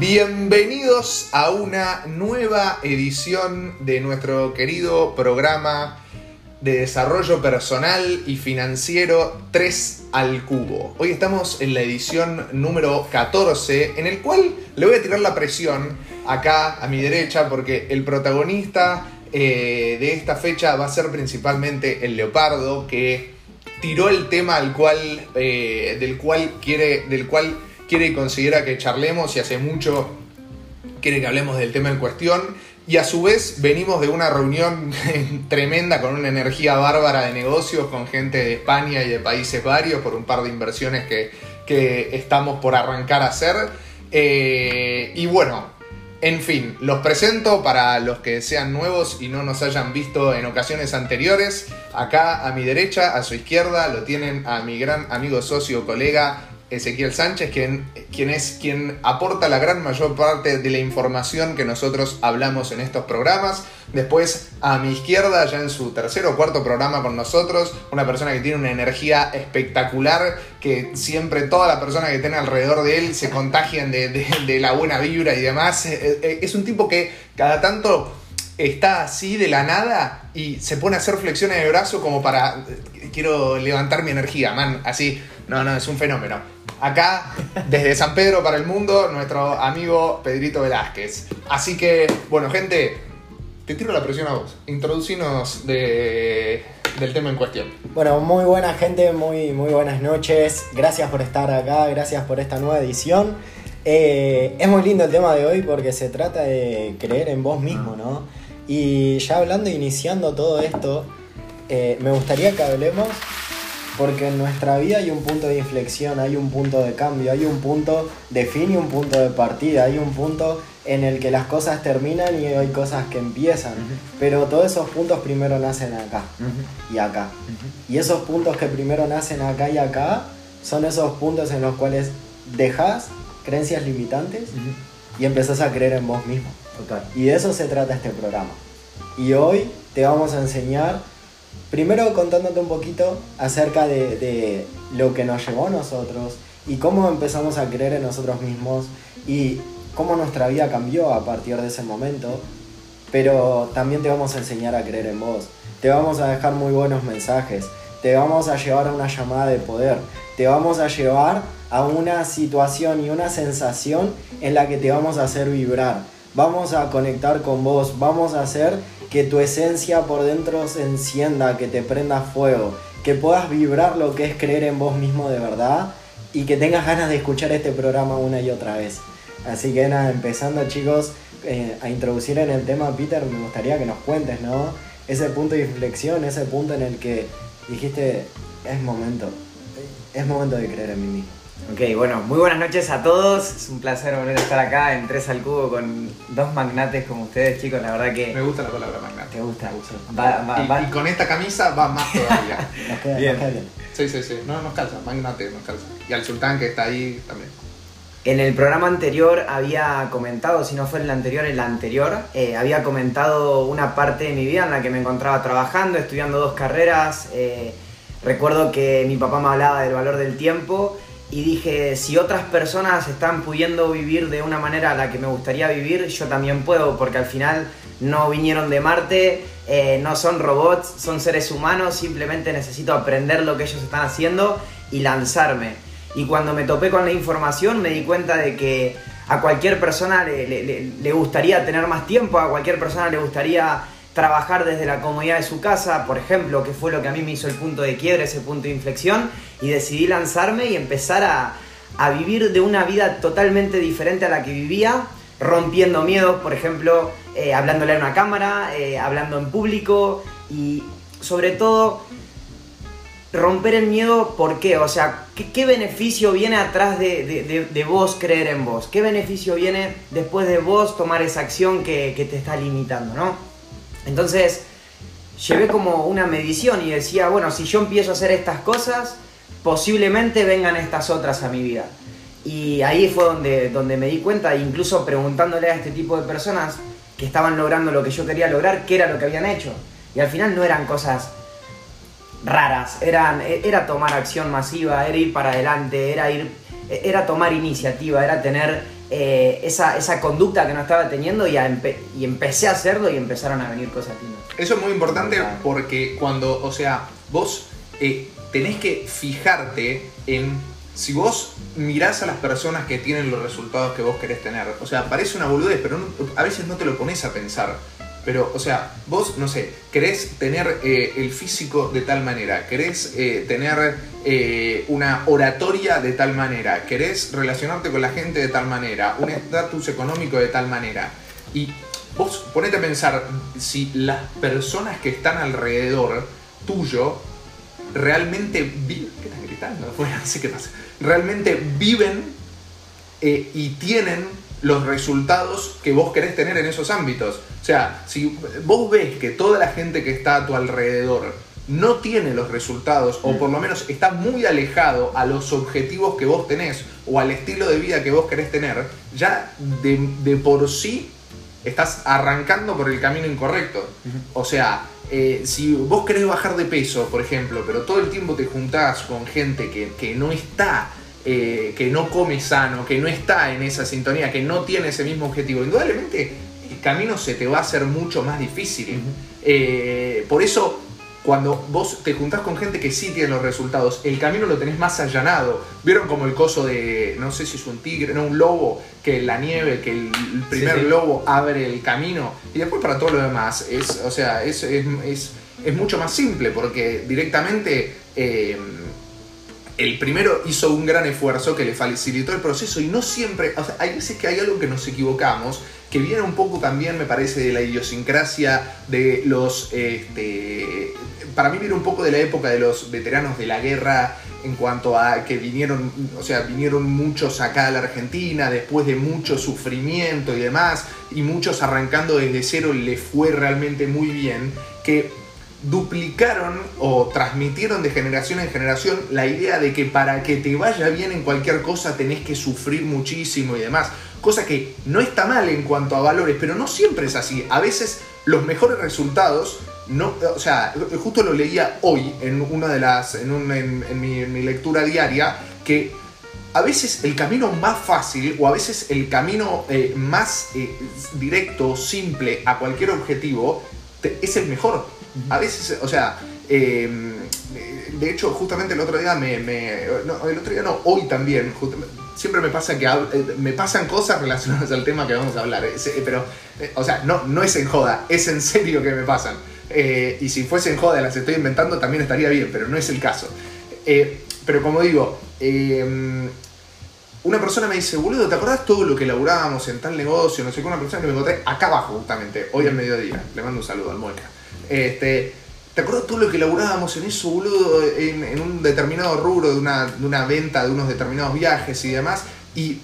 Bienvenidos a una nueva edición de nuestro querido programa de desarrollo personal y financiero 3 al cubo. Hoy estamos en la edición número 14 en el cual le voy a tirar la presión acá a mi derecha porque el protagonista eh, de esta fecha va a ser principalmente el leopardo que tiró el tema al cual, eh, del cual quiere, del cual quiere y considera que charlemos y hace mucho quiere que hablemos del tema en cuestión. Y a su vez venimos de una reunión tremenda con una energía bárbara de negocios con gente de España y de países varios por un par de inversiones que, que estamos por arrancar a hacer. Eh, y bueno, en fin, los presento para los que sean nuevos y no nos hayan visto en ocasiones anteriores. Acá a mi derecha, a su izquierda, lo tienen a mi gran amigo, socio, colega Ezequiel Sánchez, quien, quien es quien aporta la gran mayor parte de la información que nosotros hablamos en estos programas. Después, a mi izquierda, ya en su tercer o cuarto programa con nosotros, una persona que tiene una energía espectacular, que siempre toda la persona que tiene alrededor de él se contagian de, de la buena vibra y demás. Eh, eh, es un tipo que cada tanto está así de la nada y se pone a hacer flexiones de brazo como para eh, quiero levantar mi energía, man, así. No, no, es un fenómeno. Acá, desde San Pedro para el mundo, nuestro amigo Pedrito Velázquez. Así que, bueno, gente, te tiro la presión a vos. Introducinos de, del tema en cuestión. Bueno, muy buena gente, muy, muy buenas noches. Gracias por estar acá, gracias por esta nueva edición. Eh, es muy lindo el tema de hoy porque se trata de creer en vos mismo, ¿no? Y ya hablando, iniciando todo esto, eh, me gustaría que hablemos porque en nuestra vida hay un punto de inflexión, hay un punto de cambio, hay un punto de fin y un punto de partida, hay un punto en el que las cosas terminan y hay cosas que empiezan. Pero todos esos puntos primero nacen acá y acá. Y esos puntos que primero nacen acá y acá son esos puntos en los cuales dejas creencias limitantes y empezás a creer en vos mismo. Y de eso se trata este programa. Y hoy te vamos a enseñar Primero contándote un poquito acerca de, lo que nos llevó a nosotros y cómo empezamos a creer en nosotros mismos y cómo nuestra vida cambió a partir de ese momento. Pero también te vamos a enseñar a creer en vos. Te vamos a dejar muy buenos mensajes. Te vamos a llevar a una llamada de poder. Te vamos a llevar a una situación y una sensación en la que te vamos a hacer vibrar. Vamos a conectar con vos. Vamos a hacer que tu esencia por dentro se encienda, que te prenda fuego, que puedas vibrar lo que es creer en vos mismo de verdad y que tengas ganas de escuchar este programa una y otra vez. Así que nada, empezando chicos eh, a introducir en el tema, Peter, me gustaría que nos cuentes, ¿no? Ese punto de inflexión, ese punto en el que dijiste, es momento, es momento de creer en mí mismo. Ok, bueno, muy buenas noches a todos. Es un placer volver a estar acá en Tres al Cubo con dos magnates como ustedes, chicos. La verdad que. Me gusta la palabra magnate. ¿Te gusta? Va, y, con esta camisa va más todavía. nos queda, bien. bien. Sí, sí, sí. No, nos calza, magnate, nos calza. Y al sultán que está ahí también. En el programa anterior había comentado, si no fue el anterior, el anterior, eh, había comentado una parte de mi vida en la que me encontraba trabajando, estudiando dos carreras. Eh, recuerdo que mi papá me hablaba del valor del tiempo y dije, si otras personas están pudiendo vivir de una manera a la que me gustaría vivir, yo también puedo, porque al final no vinieron de Marte, eh, no son robots, son seres humanos, simplemente necesito aprender lo que ellos están haciendo y lanzarme. Y cuando me topé con la información me di cuenta de que a cualquier persona le, le gustaría tener más tiempo, a cualquier persona le gustaría trabajar desde la comodidad de su casa, por ejemplo, que fue lo que a mí me hizo el punto de quiebre, ese punto de inflexión, y decidí lanzarme y empezar a, vivir de una vida totalmente diferente a la que vivía, rompiendo miedos, por ejemplo, eh, hablándole a una cámara, eh, hablando en público y sobre todo romper el miedo, ¿por qué? O sea, ¿qué, beneficio viene atrás de, vos creer en vos? ¿Qué beneficio viene después de vos tomar esa acción que te está limitando, no? Entonces, llevé como una medición y decía, bueno, si yo empiezo a hacer estas cosas, posiblemente vengan estas otras a mi vida. Y ahí fue donde, donde me di cuenta, incluso preguntándole a este tipo de personas que estaban logrando lo que yo quería lograr, qué era lo que habían hecho. Y al final no eran cosas raras, eran, era tomar acción masiva, era ir para adelante, era, ir, era tomar iniciativa, era tener eh, esa, esa conducta que no estaba teniendo y, empe- y empecé a hacerlo y empezaron a venir cosas lindas. Eso es muy importante Claro. porque cuando, o sea, vos eh, tenés que fijarte en si vos mirás a las personas que tienen los resultados que vos querés tener. O sea, parece una boludez, pero no- a veces no te lo pones a pensar. Pero, o sea, vos, no sé, querés tener eh, el físico de tal manera, querés eh, tener eh, una oratoria de tal manera, querés relacionarte con la gente de tal manera, un estatus económico de tal manera. Y vos ponete a pensar si las personas que están alrededor tuyo realmente viven. ¿Qué están gritando? Bueno, no sé qué pasa. Realmente viven y tienen los resultados que vos querés tener en esos ámbitos. O sea, si vos ves que toda la gente que está a tu alrededor no tiene los resultados, o por lo menos está muy alejado a los objetivos que vos tenés, o al estilo de vida que vos querés tener, ya de, de por sí estás arrancando por el camino incorrecto. O sea, eh, si vos querés bajar de peso, por ejemplo, pero todo el tiempo te juntás con gente que, que no está, eh, que no come sano, que no está en esa sintonía, que no tiene ese mismo objetivo, indudablemente el camino se te va a hacer mucho más difícil. Eh, por eso, cuando vos te juntás con gente que sí tiene los resultados, el camino lo tenés más allanado. ¿Vieron como el coso de, no sé si es un tigre, no, un lobo, que la nieve, que el, el primer sí. lobo abre el camino? Y después para todo lo demás, es, o sea, es, es, es- es mucho más simple, porque directamente... eh, el primero hizo un gran esfuerzo que le facilitó el proceso y no siempre, hay veces que hay algo que nos equivocamos, que viene un poco también, me parece, de la idiosincrasia de los, este, para mí viene un poco de la época de los veteranos de la guerra en cuanto a que vinieron, o sea, vinieron muchos acá a la Argentina después de mucho sufrimiento y demás, y muchos arrancando desde cero les fue realmente muy bien, que duplicaron o transmitieron de generación en generación la idea de que para que te vaya bien en cualquier cosa tenés que sufrir muchísimo y demás. Cosa que no está mal en cuanto a valores, pero no siempre es así. A veces los mejores resultados, no, o sea, justo lo leía hoy en una de las, en, un- en- mi, lectura diaria, que a veces el camino más fácil o a veces el camino eh, más eh, directo, simple a cualquier objetivo, es el mejor. A veces, o sea, eh, de hecho, justamente el otro día me, no, el otro día no, hoy también, siempre me pasa que hab- eh, me pasan cosas relacionadas al tema que vamos a hablar, eh, pero, o sea, no, no es en joda, es en serio que me pasan. Y si fuese en joda, las estoy inventando, también estaría bien, pero no es el caso. Pero como digo, eh, una persona me dice, boludo, ¿te acordás todo lo que laburábamos en tal negocio? No sé qué, una persona que me encontré acá abajo, justamente, hoy al mediodía. Le mando un saludo al Mueca. Este, ¿Te acordás todo lo que laburábamos en eso, boludo? En, un determinado rubro de una, de una venta de unos determinados viajes y demás. Y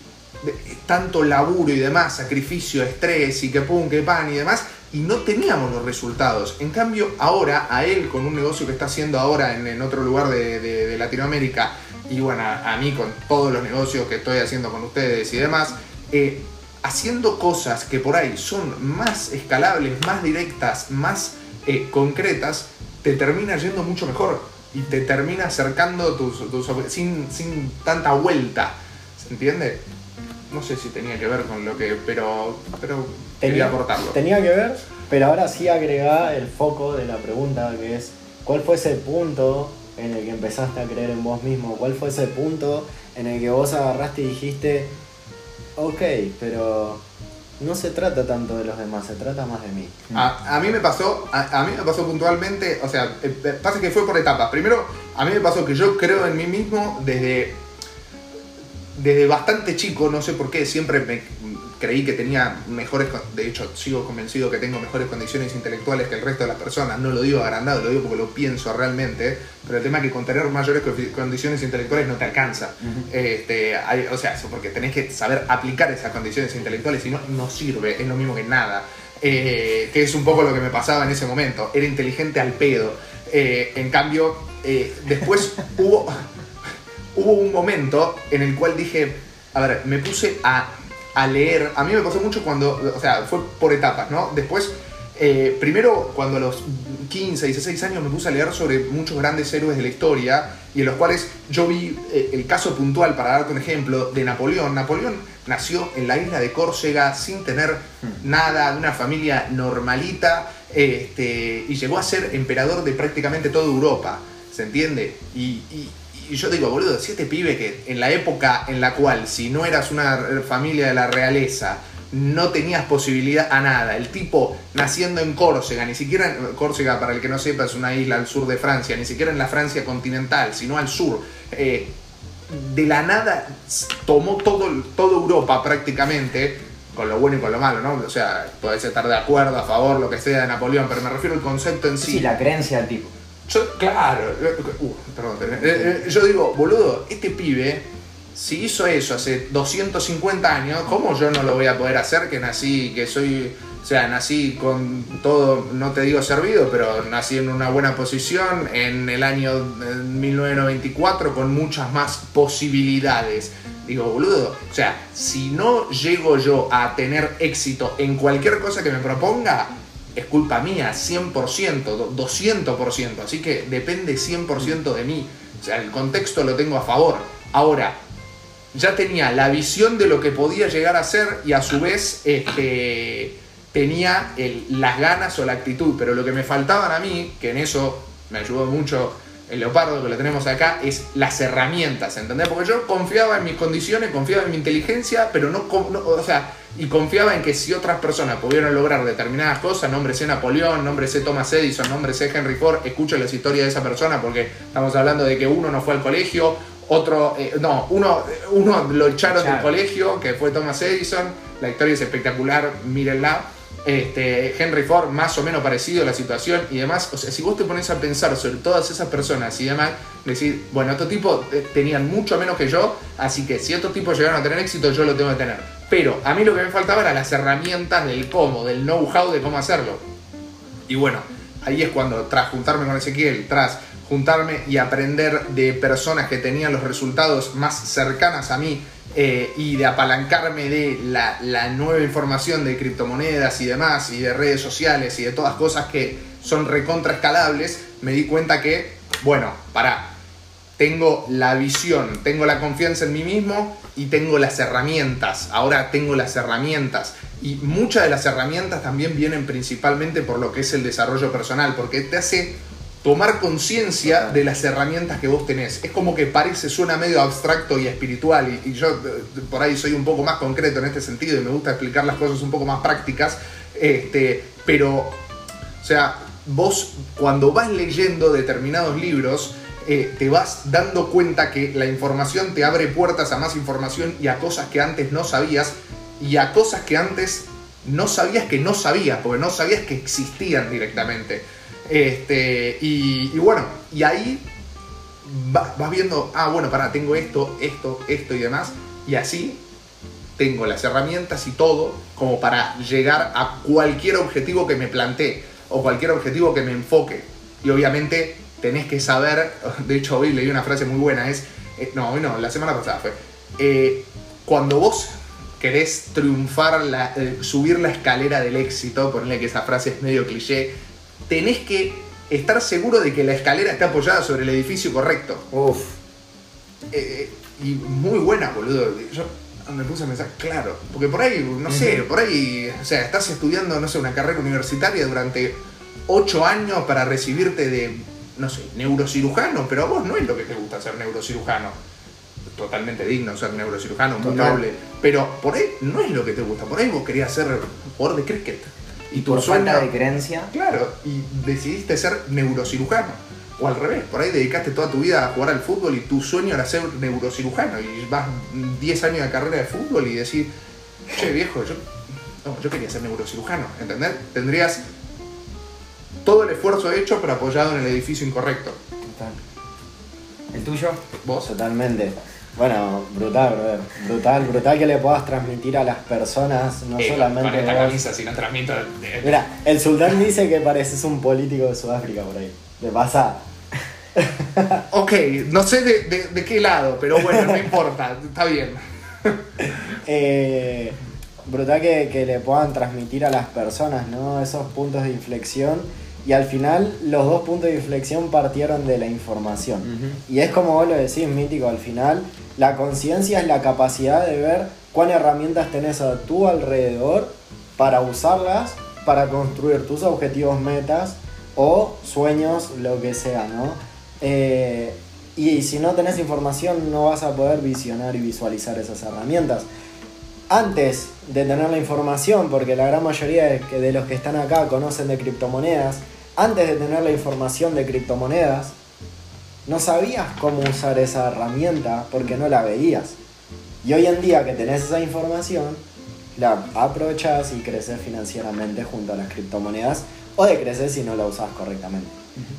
tanto laburo y demás, sacrificio, estrés y que pum, que pan y demás. Y no teníamos los resultados. En cambio, ahora, a él, con un negocio que está haciendo ahora en, en otro lugar de, de- Latinoamérica, y bueno, a, a mí con todos los negocios que estoy haciendo con ustedes y demás, eh, haciendo cosas que por ahí son más escalables, más directas, más eh, concretas, te termina yendo mucho mejor y te termina acercando tus, tus sin, sin tanta vuelta. ¿Se entiende? No sé si tenía que ver con lo que. Pero. Pero quería aportarlo. Tenía que ver, pero ahora sí agrega el foco de la pregunta que es ¿cuál fue ese punto en el que empezaste a creer en vos mismo? ¿Cuál fue ese punto en el que vos agarraste y dijiste, ok, pero no se trata tanto de los demás, se trata más de mí? A, mí me pasó, a, a mí me pasó puntualmente, o sea, eh, eh, pasa que fue por etapas. Primero, a mí me pasó que yo creo en mí mismo desde, desde bastante chico, no sé por qué, siempre me creí que tenía mejores, de hecho sigo convencido que tengo mejores condiciones intelectuales que el resto de las personas, no lo digo agrandado, lo digo porque lo pienso realmente, pero el tema es que con tener mayores condiciones intelectuales no te alcanza. Este, hay- o sea, eso porque tenés que saber aplicar esas condiciones intelectuales, si no, no sirve, es lo mismo que nada. Eh, que es un poco lo que me pasaba en ese momento. Era inteligente al pedo. Eh, en cambio, eh, después hubo, hubo un momento en el cual dije, a ver, me puse a, a leer. A mí me pasó mucho cuando, o sea, fue por etapas, ¿no? Después, eh, primero cuando a los 15, 16 años me puse a leer sobre muchos grandes héroes de la historia y en los cuales yo vi eh, el caso puntual, para darte un ejemplo, de Napoleón. Napoleón nació en la isla de Córcega sin tener Hmm. nada, de una familia normalita, este, y llegó a ser emperador de prácticamente toda Europa, ¿se entiende? Y, y- y yo digo, boludo, si este pibe que en la época en la cual si no eras una familia de la realeza, no tenías posibilidad a nada, el tipo naciendo en Córcega, ni siquiera, Córcega para el que no sepa es una isla al sur de Francia, ni siquiera en la Francia continental, sino al sur, eh, de la nada tomó todo, toda Europa prácticamente, con lo bueno y con lo malo, ¿no? O sea, podés estar de acuerdo, a favor, lo que sea de Napoleón, pero me refiero al concepto en sí. Sí, la creencia del tipo. Yo, claro, eh, uh, perdón, eh, eh, yo digo, boludo, este pibe, si hizo eso hace 250 años, ¿cómo yo no lo voy a poder hacer que nací, que soy, o sea, nací con todo, no te digo servido, pero nací en una buena posición en el año eh, 1994 con muchas más posibilidades? Digo, boludo, o sea, si no llego yo a tener éxito en cualquier cosa que me proponga, es culpa mía, 100%, do- 200%, así que depende 100% de mí. O sea, el contexto lo tengo a favor. Ahora, ya tenía la visión de lo que podía llegar a ser y a su vez este, tenía las ganas o la actitud, pero lo que me faltaban a mí, que en eso me ayudó mucho el leopardo que lo tenemos acá, es las herramientas, ¿entendés? Porque yo confiaba en mis condiciones, confiaba en mi inteligencia, pero no, o sea, y confiaba en que si otras personas pudieron lograr determinadas cosas, nómbrese Napoleón, nómbrese Thomas Edison, nómbrese Henry Ford, escucho las historias de esa persona porque estamos hablando de que uno no fue al colegio, otro, eh, no, uno, uno lo echaron del colegio, que fue Thomas Edison, la historia es espectacular, mírenla. Este, Henry Ford, más o menos parecido a la situación y demás. O sea, si vos te pones a pensar sobre todas esas personas y demás, decir, bueno, estos tipos eh, tenían mucho menos que yo, así que si estos tipos llegaron a tener éxito, yo lo tengo que tener. Pero a mí lo que me faltaba eran las herramientas del cómo, del know-how de cómo hacerlo. Y bueno, ahí es cuando, tras juntarme con Ezequiel, tras juntarme y aprender de personas que tenían los resultados más cercanas a mí eh, y de apalancarme de la, la nueva información de criptomonedas y demás, y de redes sociales y de todas cosas que son recontra escalables, me di cuenta que, bueno, pará, tengo la visión, tengo la confianza en mí mismo y tengo las herramientas. Ahora tengo las herramientas. Y muchas de las herramientas también vienen principalmente por lo que es el desarrollo personal, porque te hace tomar conciencia de las herramientas que vos tenés. Es como que parece, suena medio abstracto y espiritual, y, yo eh, por ahí soy un poco más concreto en este sentido y me gusta explicar las cosas un poco más prácticas, este, pero o sea, vos cuando vas leyendo determinados libros, eh, te vas dando cuenta que la información te abre puertas a más información y a cosas que antes no sabías y a cosas que antes no sabías que no sabías, porque no sabías que existían directamente. Este, y, bueno, y ahí va- vas viendo, ah, bueno, para, tengo esto, esto, esto y demás, y así tengo las herramientas y todo como para llegar a cualquier objetivo que me plantee o cualquier objetivo que me enfoque. Y obviamente tenés que saber, de hecho hoy leí una frase muy buena, es, eh, no, hoy no, la semana pasada fue, eh, cuando vos querés triunfar, eh, subir la escalera del éxito, ponerle que esa frase es medio cliché, tenés que estar seguro de que la escalera está apoyada sobre el edificio correcto. Uf. Eh, y muy buena, boludo. Yo me puse a pensar, claro, porque por ahí, no sé, por ahí, o sea, estás estudiando, no sé, una carrera universitaria durante ocho años para recibirte de, no sé, neurocirujano, pero a vos no es lo que te gusta ser neurocirujano. Totalmente digno ser neurocirujano, muy Total. noble. Pero por ahí no es lo que te gusta, por ahí vos querías ser jugador de cricket. Y tu Por de creencia. Claro, y decidiste ser neurocirujano. O al revés, por ahí dedicaste toda tu vida a jugar al fútbol y tu sueño era ser neurocirujano. Y vas 10 años de carrera de fútbol y decís, che viejo, yo, no, yo quería ser neurocirujano, ¿entendés? Tendrías todo el esfuerzo hecho pero apoyado en el edificio incorrecto. Total. ¿El tuyo? ¿Vos? Totalmente. Bueno, brutal, brother. brutal, brutal que le puedas transmitir a las personas, no Eh, solamente vos. si no transmito... Mira, el sultán dice que pareces un político de Sudáfrica por ahí. De pasa. Ok, no sé de, de- de qué lado, pero bueno, no importa, está bien. Eh, brutal que, que le puedan transmitir a las personas, ¿no? Esos puntos de inflexión Y al final los dos puntos de inflexión partieron de la información. Y es como vos lo decís, mítico, al final la conciencia es la capacidad de ver cuáles herramientas tenés a tu alrededor para usarlas para construir tus objetivos, metas o sueños, lo que sea, ¿no? Eh, y si no tenés información no vas a poder visionar y visualizar esas herramientas. Antes de tener la información, porque la gran mayoría de los que están acá conocen de criptomonedas, antes de tener la información de criptomonedas, no sabías cómo usar esa herramienta porque no la veías. Y hoy en día que tenés esa información, la aprovechas y creces financieramente junto a las criptomonedas o de crecer si no la usas correctamente.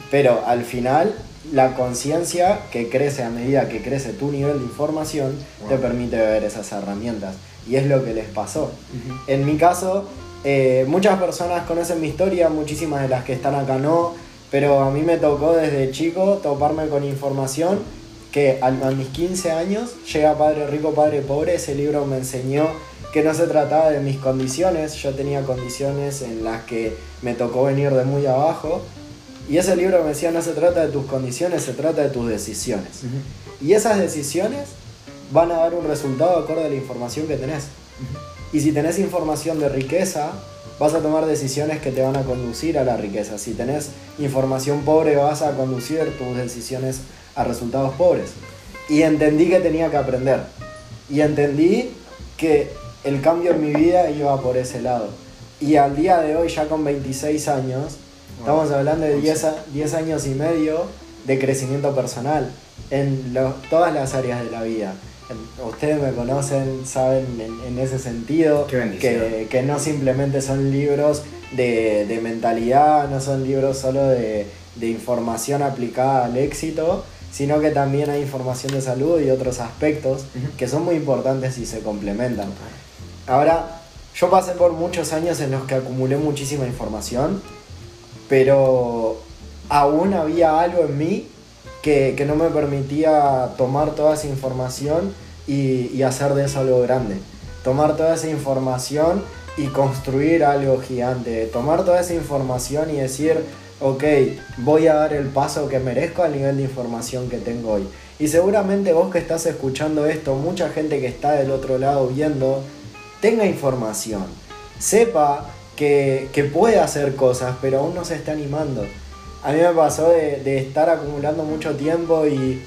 Pero al final, la conciencia que crece a medida que crece tu nivel de información te permite ver esas herramientas. Y es lo que les pasó. En mi caso, eh, muchas personas conocen mi historia, muchísimas de las que están acá no, pero a mí me tocó desde chico toparme con información que a, mis 15 años llega Padre Rico, Padre Pobre, ese libro me enseñó que no se trataba de mis condiciones, yo tenía condiciones en las que me tocó venir de muy abajo, y ese libro me decía no se trata de tus condiciones, se trata de tus decisiones. Y esas decisiones van a dar un resultado acorde a la información que tenés. Y si tenés información de riqueza, vas a tomar decisiones que te van a conducir a la riqueza. Si tenés información pobre, vas a conducir tus decisiones a resultados pobres. Y entendí que tenía que aprender. Y entendí que el cambio en mi vida iba por ese lado. Y al día de hoy, ya con 26 años, estamos hablando de 10, años y medio de crecimiento personal en todas las áreas de la vida ustedes me conocen, saben en, ese sentido que, que, no simplemente son libros de, mentalidad, no son libros solo de, información aplicada al éxito, sino que también hay información de salud y otros aspectos que son muy importantes y se complementan. Ahora, yo pasé por muchos años en los que acumulé muchísima información, pero aún había algo en mí que, no me permitía tomar toda esa información y, hacer de eso algo grande. Tomar toda esa información y construir algo gigante. Tomar toda esa información y decir, ok, voy a dar el paso que merezco al nivel de información que tengo hoy. Y seguramente vos que estás escuchando esto, mucha gente que está del otro lado viendo, tenga información. Sepa que, que puede hacer cosas, pero aún no se está animando a mí me pasó de, estar acumulando mucho tiempo y,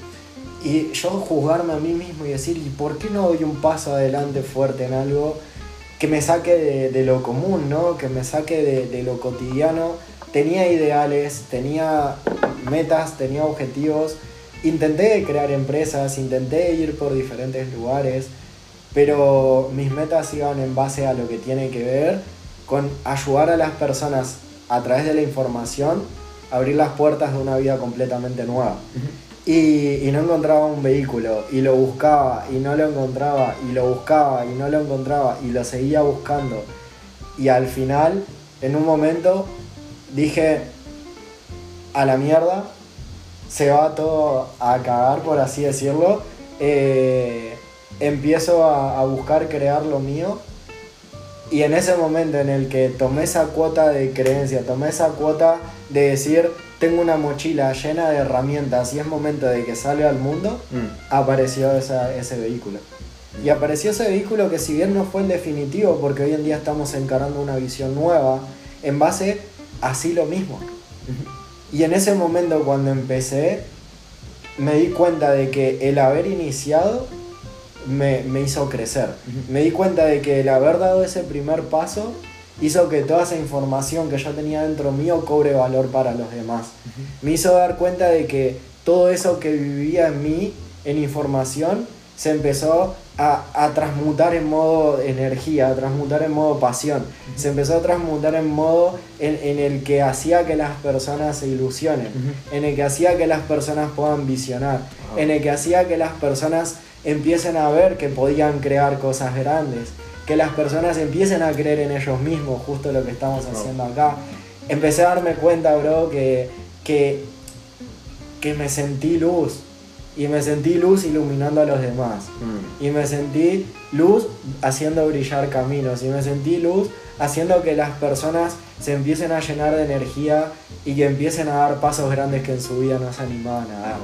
yo juzgarme a mí mismo y decir, ¿y por qué no doy un paso adelante fuerte en algo que me saque de, lo común, ¿no? que me saque de, lo cotidiano? Tenía ideales, tenía metas, tenía objetivos, intenté crear empresas, intenté ir por diferentes lugares, pero mis metas iban en base a lo que tiene que ver con ayudar a las personas a través de la información abrir las puertas de una vida completamente nueva. y, no encontraba un vehículo y lo buscaba y no lo encontraba y lo buscaba y no lo encontraba y lo seguía buscando. Y al final, en un momento, dije, a la mierda, se va todo a cagar, por así decirlo. Eh, empiezo a, a buscar crear lo mío y en ese momento en el que tomé esa cuota de creencia, tomé esa cuota de decir, tengo una mochila llena de herramientas y es momento de que salga al mundo, mm. apareció ese vehículo. Y apareció ese vehículo que si bien no fue el definitivo, porque hoy en día estamos encarando una visión nueva, en base a sí lo mismo. Y en ese momento cuando empecé, me di cuenta de que el haber iniciado me, hizo crecer. Me di cuenta de que el haber dado ese primer paso hizo que toda esa información que yo tenía dentro mío cobre valor para los demás. Me hizo dar cuenta de que todo eso que vivía en mí, en información, se empezó a, transmutar en modo energía, a transmutar en modo pasión. Se empezó a transmutar en modo en, el que hacía que las personas se ilusionen, en el que hacía que las personas puedan visionar, en el que hacía que las personas empiecen a ver que podían crear cosas grandes, que las personas empiecen a creer en ellos mismos, justo lo que estamos haciendo acá. Empecé a darme cuenta, bro, que, que, que me sentí luz, y me sentí luz iluminando a los demás. Mm. Y me sentí luz haciendo brillar caminos. Y me sentí luz haciendo que las personas se empiecen a llenar de energía y que empiecen a dar pasos grandes que en su vida no se animaban a dar.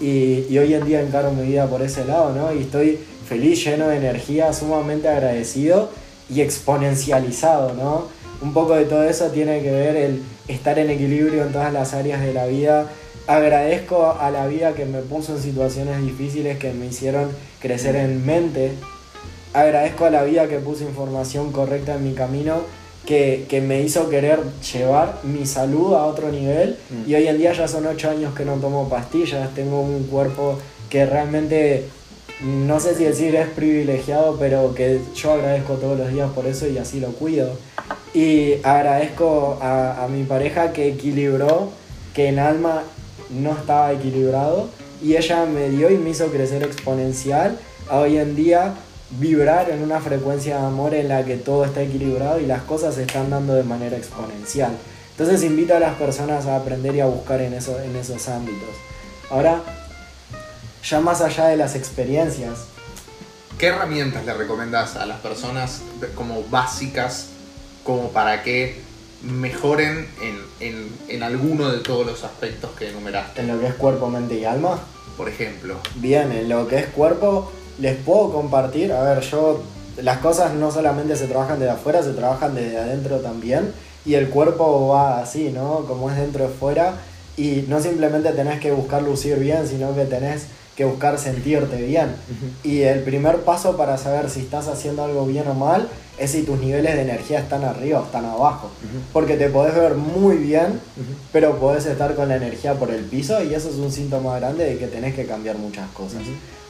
Y, y hoy en día encaro mi vida por ese lado, ¿no? Y estoy feliz, lleno de energía, sumamente agradecido y exponencializado, ¿no? Un poco de todo eso tiene que ver el estar en equilibrio en todas las áreas de la vida. Agradezco a la vida que me puso en situaciones difíciles que me hicieron crecer en mente. Agradezco a la vida que puso información correcta en mi camino, que, que me hizo querer llevar mi salud a otro nivel. Mm. Y hoy en día ya son ocho años que no tomo pastillas, tengo un cuerpo que realmente no sé si decir es privilegiado, pero que yo agradezco todos los días por eso y así lo cuido. Y agradezco a, mi pareja que equilibró, que en alma no estaba equilibrado, y ella me dio y me hizo crecer exponencial hoy en día vibrar en una frecuencia de amor en la que todo está equilibrado y las cosas se están dando de manera exponencial. Entonces invito a las personas a aprender y a buscar en, eso, en esos ámbitos. Ahora, ya más allá de las experiencias, ¿Qué herramientas le recomendás a las personas de- como básicas como para que mejoren en, en- en alguno de todos los aspectos que enumeraste? en lo que es cuerpo, mente y alma, Por ejemplo, Bien, en lo que es cuerpo, les puedo compartir. A ver, yo. Las cosas no solamente se trabajan desde afuera, se trabajan desde adentro también. Y el cuerpo va así, ¿no? Como es dentro es fuera. Y no simplemente tenés que buscar lucir bien, sino que tenés que buscar sentirte bien. Y el primer paso para saber si estás haciendo algo bien o mal es si tus niveles de energía están arriba o están abajo. Porque te podés ver muy bien, pero podés estar con la energía por el piso y eso es un síntoma grande de que tenés que cambiar muchas cosas.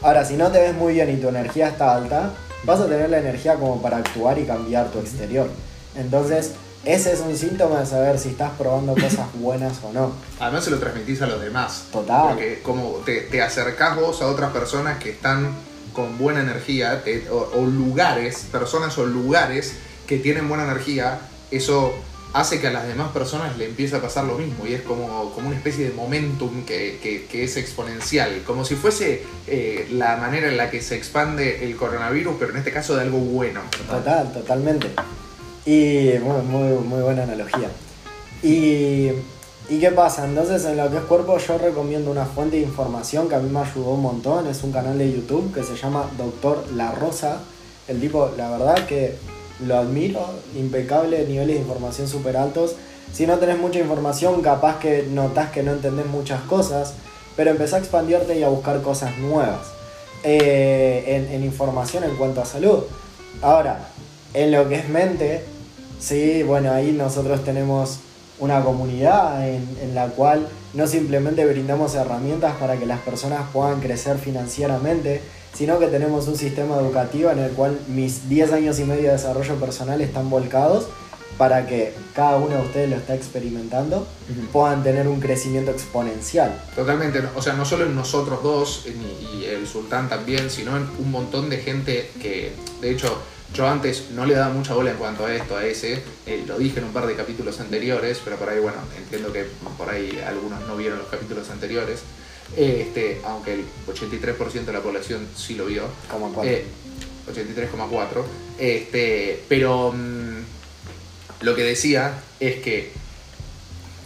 Ahora, si no te ves muy bien y tu energía está alta, vas a tener la energía como para actuar y cambiar tu exterior. Entonces, ese es un síntoma de saber si estás probando cosas buenas o no. además se lo transmitís a los demás. Total. Porque como te, te acercás vos a otras personas que están con buena energía, te- o, o lugares, personas o lugares que tienen buena energía, eso hace que a las demás personas le empiece a pasar lo mismo y es como, como una especie de momentum que, que- que es exponencial, como si fuese eh, la manera en la que se expande el coronavirus, pero en este caso de algo bueno. Total, totalmente. Y muy, muy, muy buena analogía. Y, ¿Y qué pasa? Entonces en lo que es cuerpo yo recomiendo una fuente de información que a mí me ayudó un montón. Es un canal de YouTube que se llama Doctor La Rosa. El tipo, la verdad que lo admiro, impecable, niveles de información súper altos. Si no tenés mucha información, capaz que notás que no entendés muchas cosas, pero empezá a expandirte y a buscar cosas nuevas eh, en información en cuanto a salud. Ahora, en lo que es mente, sí, bueno, ahí nosotros tenemos una comunidad en, en la cual no simplemente brindamos herramientas para que las personas puedan crecer financieramente, sino que tenemos un sistema educativo en el cual mis 10 años y medio de desarrollo personal están volcados para que cada uno de ustedes lo está experimentando, puedan tener un crecimiento exponencial. Totalmente, o sea, no solo en nosotros dos y el sultán también, sino en un montón de gente que, de hecho, yo antes no le daba mucha bola en cuanto a esto, a ese, eh, lo dije en un par de capítulos anteriores, pero por ahí, bueno, entiendo que por ahí algunos no vieron los capítulos anteriores, este, aunque el 83% de la población sí lo vio, Como cual. eh, 83,4. Este, pero mm, lo que decía es que.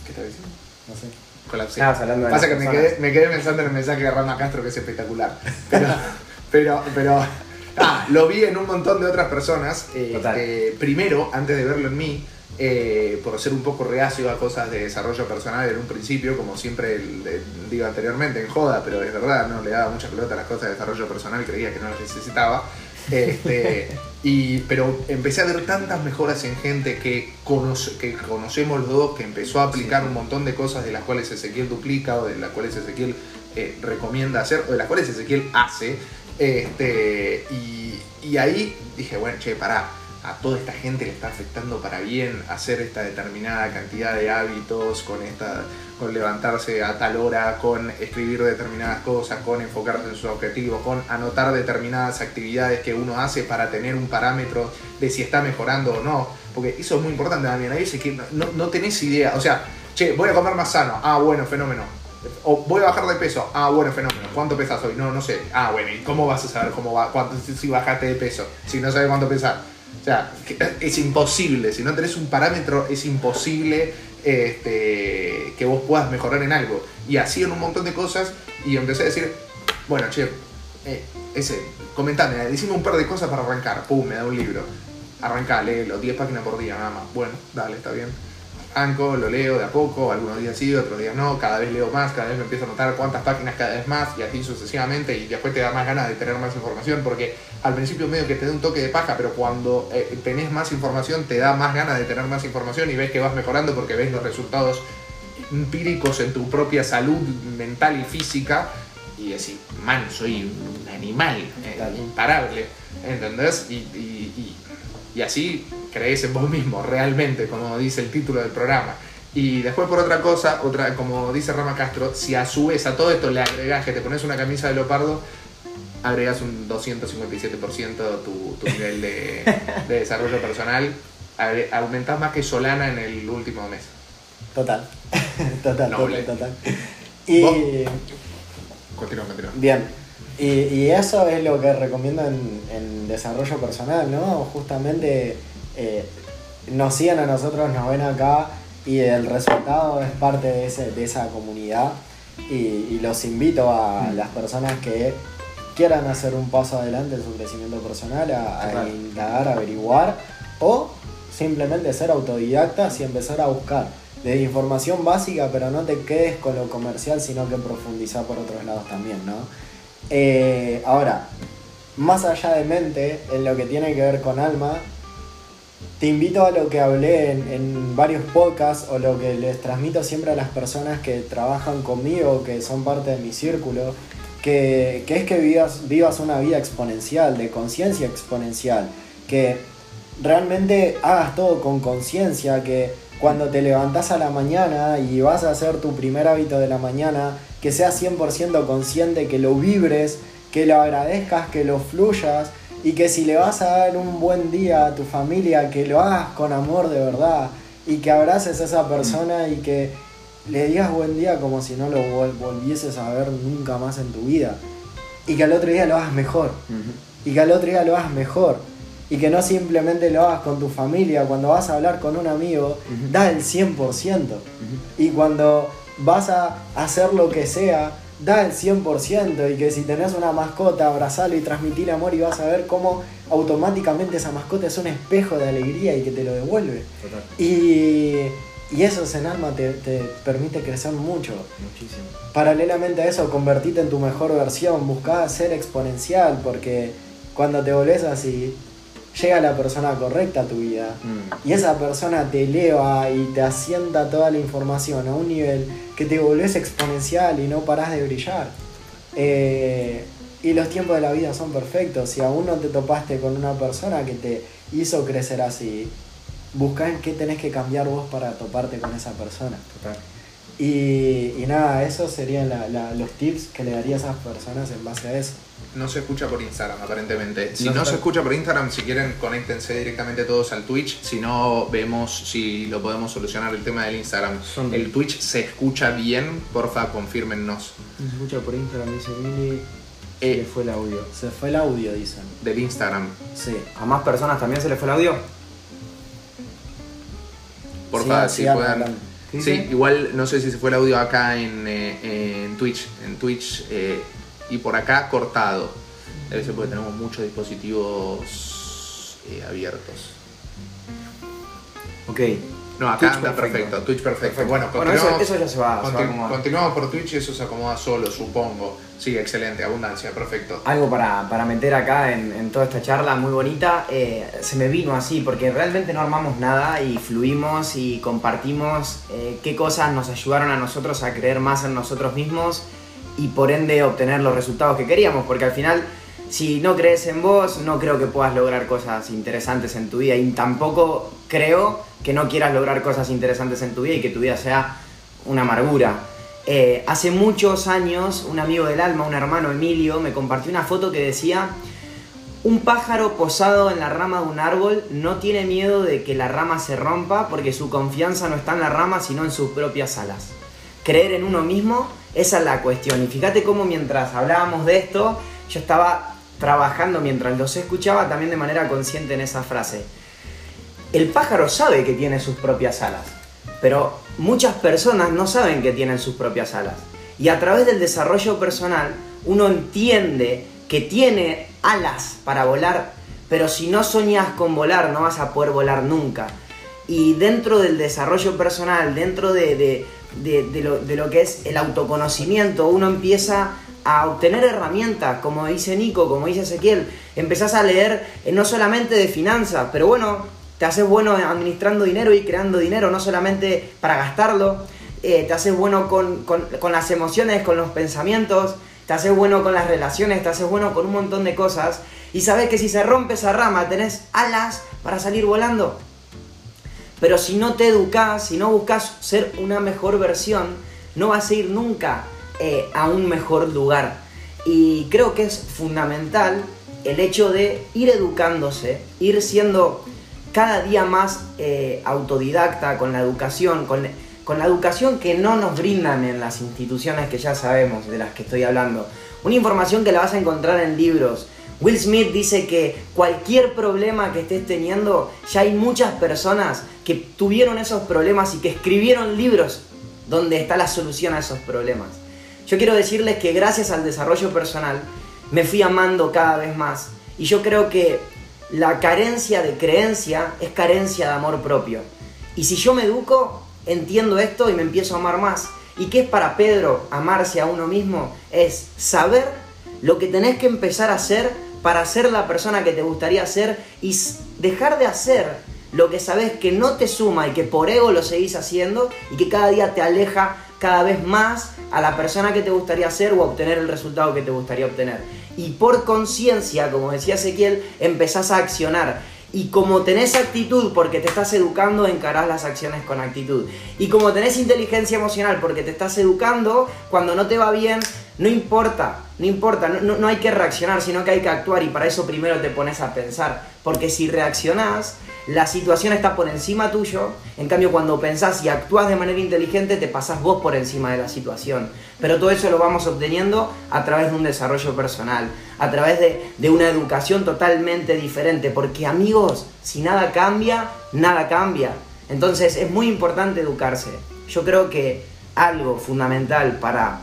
¿Qué estaba diciendo? no sé. Colapsé. Estabas hablando de Pasa que me quedé, me quedé pensando en el mensaje de Rama Castro que es espectacular. Pero, pero, pero. Ah, lo vi en un montón de otras personas. eh, primero, antes de verlo en mí, eh, por ser un poco reacio a cosas de desarrollo personal en un principio, como siempre el- el- digo anteriormente en joda, pero es verdad, no le daba mucha pelota a las cosas de desarrollo personal, creía que no las necesitaba. Este, y, pero empecé a ver tantas mejoras en gente que, conoce- que conocemos los dos, que empezó a aplicar un montón de cosas de las cuales Ezequiel duplica o de las cuales Ezequiel eh, recomienda hacer o de las cuales Ezequiel hace. Este, y, ahí dije, bueno, che, pará, a toda esta gente le está afectando para bien hacer esta determinada cantidad de hábitos, con esta, con levantarse a tal hora, con escribir determinadas cosas, con enfocarse en sus objetivos, con anotar determinadas actividades que uno hace para tener un parámetro de si está mejorando o no. Porque eso es muy importante también. Hay veces que no, no tenés idea. O sea, che, voy a comer más sano. Ah, bueno, fenómeno. O voy a bajar de peso. Ah, bueno, fenómeno. ¿Cuánto pesas hoy? No, no sé. Ah, bueno, ¿y cómo vas a saber cómo va, cuánto, si bajaste de peso? Si no sabes cuánto pesar. O sea, es imposible. Si no tenés un parámetro, es imposible este, que vos puedas mejorar en algo. Y así en un montón de cosas. Y empecé a decir, bueno, che, eh, ese, comentame, decime un par de cosas para arrancar. Pum, me da un libro. Arrancá, léelo, 10 páginas por día nada más. Bueno, dale, está bien. Anco, lo leo de a poco, algunos días sí, otros días no, cada vez leo más, cada vez me empiezo a notar cuántas páginas cada vez más y así sucesivamente y después te da más ganas de tener más información porque al principio medio que te da un toque de paja, pero cuando eh, tenés más información te da más ganas de tener más información y ves que vas mejorando porque ves los resultados empíricos en tu propia salud mental y física y decís, man, soy un animal, eh, imparable, ¿entendés? Y, y, y así crees en vos mismo, realmente, como dice el título del programa. Y después por otra cosa, otra, como dice Rama Castro, si a su vez a todo esto le agregas que te pones una camisa de leopardo, agregas un 257% tu, tu nivel de, desarrollo personal, aumentas más que Solana en el último mes. Total, total, total, total. Y... Continúa, continúa. Bien, y, eso es lo que recomiendo en, en desarrollo personal, ¿no? Justamente eh, nos siguen a nosotros, nos ven acá y el resultado es parte de, esa comunidad y, los invito a mm. las personas que quieran hacer un paso adelante en su crecimiento personal, a, indagar, a averiguar o simplemente ser autodidactas y empezar a buscar de información básica, pero no te quedes con lo comercial, sino que profundizar por otros lados también, ¿no? Eh, ahora, más allá de mente, en lo que tiene que ver con alma, te invito a lo que hablé en, varios podcasts o lo que les transmito siempre a las personas que trabajan conmigo, que son parte de mi círculo, que, es que vivas, vivas una vida exponencial, de conciencia exponencial, que realmente hagas todo con conciencia, que cuando te levantás a la mañana y vas a hacer tu primer hábito de la mañana, que seas 100% consciente, que lo vibres, que lo agradezcas, que lo fluyas y que si le vas a dar un buen día a tu familia, que lo hagas con amor de verdad y que abraces a esa persona y que le digas buen día como si no lo volvieses a ver nunca más en tu vida y que al otro día lo hagas mejor y que al otro día lo hagas mejor y que no simplemente lo hagas con tu familia, cuando vas a hablar con un amigo, da el 100% y cuando vas a hacer lo que sea, da el 100% y que si tenés una mascota, abrazalo y transmitir amor y vas a ver cómo automáticamente esa mascota es un espejo de alegría y que te lo devuelve. Y, y, eso en alma te, permite crecer mucho. Muchísimo. Paralelamente a eso, convertirte en tu mejor versión, buscar ser exponencial porque cuando te volvés así, llega la persona correcta a tu vida mm. y esa persona te eleva y te asienta toda la información a un nivel que te volvés exponencial y no parás de brillar. Eh, y los tiempos de la vida son perfectos. Si aún no te topaste con una persona que te hizo crecer así, busca en qué tenés que cambiar vos para toparte con esa persona. Y, nada, esos serían los tips que le daría a esas personas en base a eso no se escucha por Instagram, aparentemente. Si no, se escucha por Instagram, si quieren, conéctense directamente todos al Twitch. Si no, vemos si lo podemos solucionar el tema del Instagram. El Twitch se escucha bien, porfa, confírmennos. Se escucha por Instagram, dice Mili. Se le fue el audio. Se fue el audio, dicen. Del Instagram. Sí. ¿A más personas también se le fue el audio? Porfa, si pueden. Sí, igual no sé si se fue el audio acá en, eh, en Twitch. En Twitch. Eh, y por acá cortado. Debe ser porque tenemos muchos dispositivos eh, abiertos. Ok. No, acá anda perfecto. Twitch perfecto. Bueno, eso, ya se va. continuamos por Twitch y eso se acomoda solo, supongo. Sí, excelente, abundancia, perfecto. Algo para, meter acá en, toda esta charla muy bonita, eh, se me vino así, porque realmente no armamos nada y fluimos y compartimos eh, qué cosas nos ayudaron a nosotros a creer más en nosotros mismos y por ende obtener los resultados que queríamos, porque al final si no crees en vos, no creo que puedas lograr cosas interesantes en tu vida y tampoco creo que no quieras lograr cosas interesantes en tu vida y que tu vida sea una amargura. Eh, hace muchos años, un amigo del alma, un hermano Emilio, me compartió una foto que decía, un pájaro posado en la rama de un árbol no tiene miedo de que la rama se rompa porque su confianza no está en la rama sino en sus propias alas. Creer en uno mismo Esa es la cuestión. Y fíjate cómo mientras hablábamos de esto, yo estaba trabajando mientras los escuchaba también de manera consciente en esa frase. El pájaro sabe que tiene sus propias alas, pero muchas personas no saben que tienen sus propias alas. Y a través del desarrollo personal, uno entiende que tiene alas para volar, pero si no soñas con volar, no vas a poder volar nunca. Y dentro del desarrollo personal, dentro de, lo, de lo que es el autoconocimiento, uno empieza a obtener herramientas, como dice Nico, como dice Ezequiel, empezás a leer eh, no solamente de finanzas, pero bueno, te haces bueno administrando dinero y creando dinero, no solamente para gastarlo, eh, te haces bueno con, las emociones, con los pensamientos, te haces bueno con las relaciones, te haces bueno con un montón de cosas, y sabes que si se rompe esa rama tenés alas para salir volando. Pero si no te educas, si no buscas ser una mejor versión, no vas a ir nunca eh, a un mejor lugar. Y creo que es fundamental el hecho de ir educándose, ir siendo cada día más eh, autodidacta con la educación, con, con la educación que no nos brindan en las instituciones que ya sabemos, de las que estoy hablando. Una información que la vas a encontrar en libros. Will Smith dice que cualquier problema que estés teniendo, ya hay muchas personas que tuvieron esos problemas y que escribieron libros donde está la solución a esos problemas. Yo quiero decirles que gracias al desarrollo personal me fui amando cada vez más. Y yo creo que la carencia de creencia es carencia de amor propio. Y si yo me educo, entiendo esto y me empiezo a amar más. ¿Y qué es para Pedro amarse a uno mismo? Es saber lo que tenés que empezar a hacer para ser la persona que te gustaría ser y dejar de hacer lo que sabes que no te suma y que por ego lo seguís haciendo y que cada día te aleja cada vez más a la persona que te gustaría ser o obtener el resultado que te gustaría obtener. Y por conciencia, como decía Ezequiel, empezás a accionar. Y como tenés actitud porque te estás educando, encarás las acciones con actitud. Y como tenés inteligencia emocional porque te estás educando, cuando no te va bien, no importa, no importa, no, hay que reaccionar, sino que hay que actuar y para eso primero te pones a pensar. Porque si reaccionás, la situación está por encima tuyo, en cambio cuando pensás y actúas de manera inteligente te pasás vos por encima de la situación. Pero todo eso lo vamos obteniendo a través de un desarrollo personal, a través de una educación totalmente diferente, porque amigos, si nada cambia, nada cambia. Entonces es muy importante educarse. Yo creo que algo fundamental para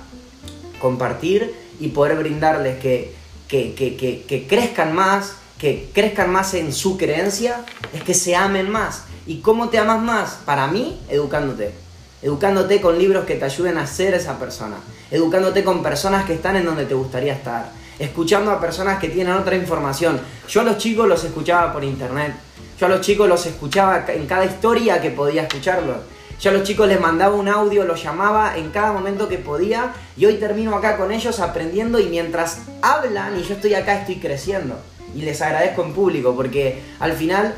compartir y poder brindarles que, que, que, que crezcan más, que crezcan más en su creencia es que se amen más. ¿Y cómo te amas más? Para mí, educándote. Educándote con libros que te ayuden a ser esa persona. Educándote con personas que están en donde te gustaría estar. Escuchando a personas que tienen otra información. Yo a los chicos los escuchaba por internet. Yo a los chicos los escuchaba en cada historia que podía escucharlos. Yo a los chicos les mandaba un audio, los llamaba en cada momento que podía y hoy termino acá con ellos aprendiendo y mientras hablan y yo estoy acá estoy creciendo y les agradezco en público porque al final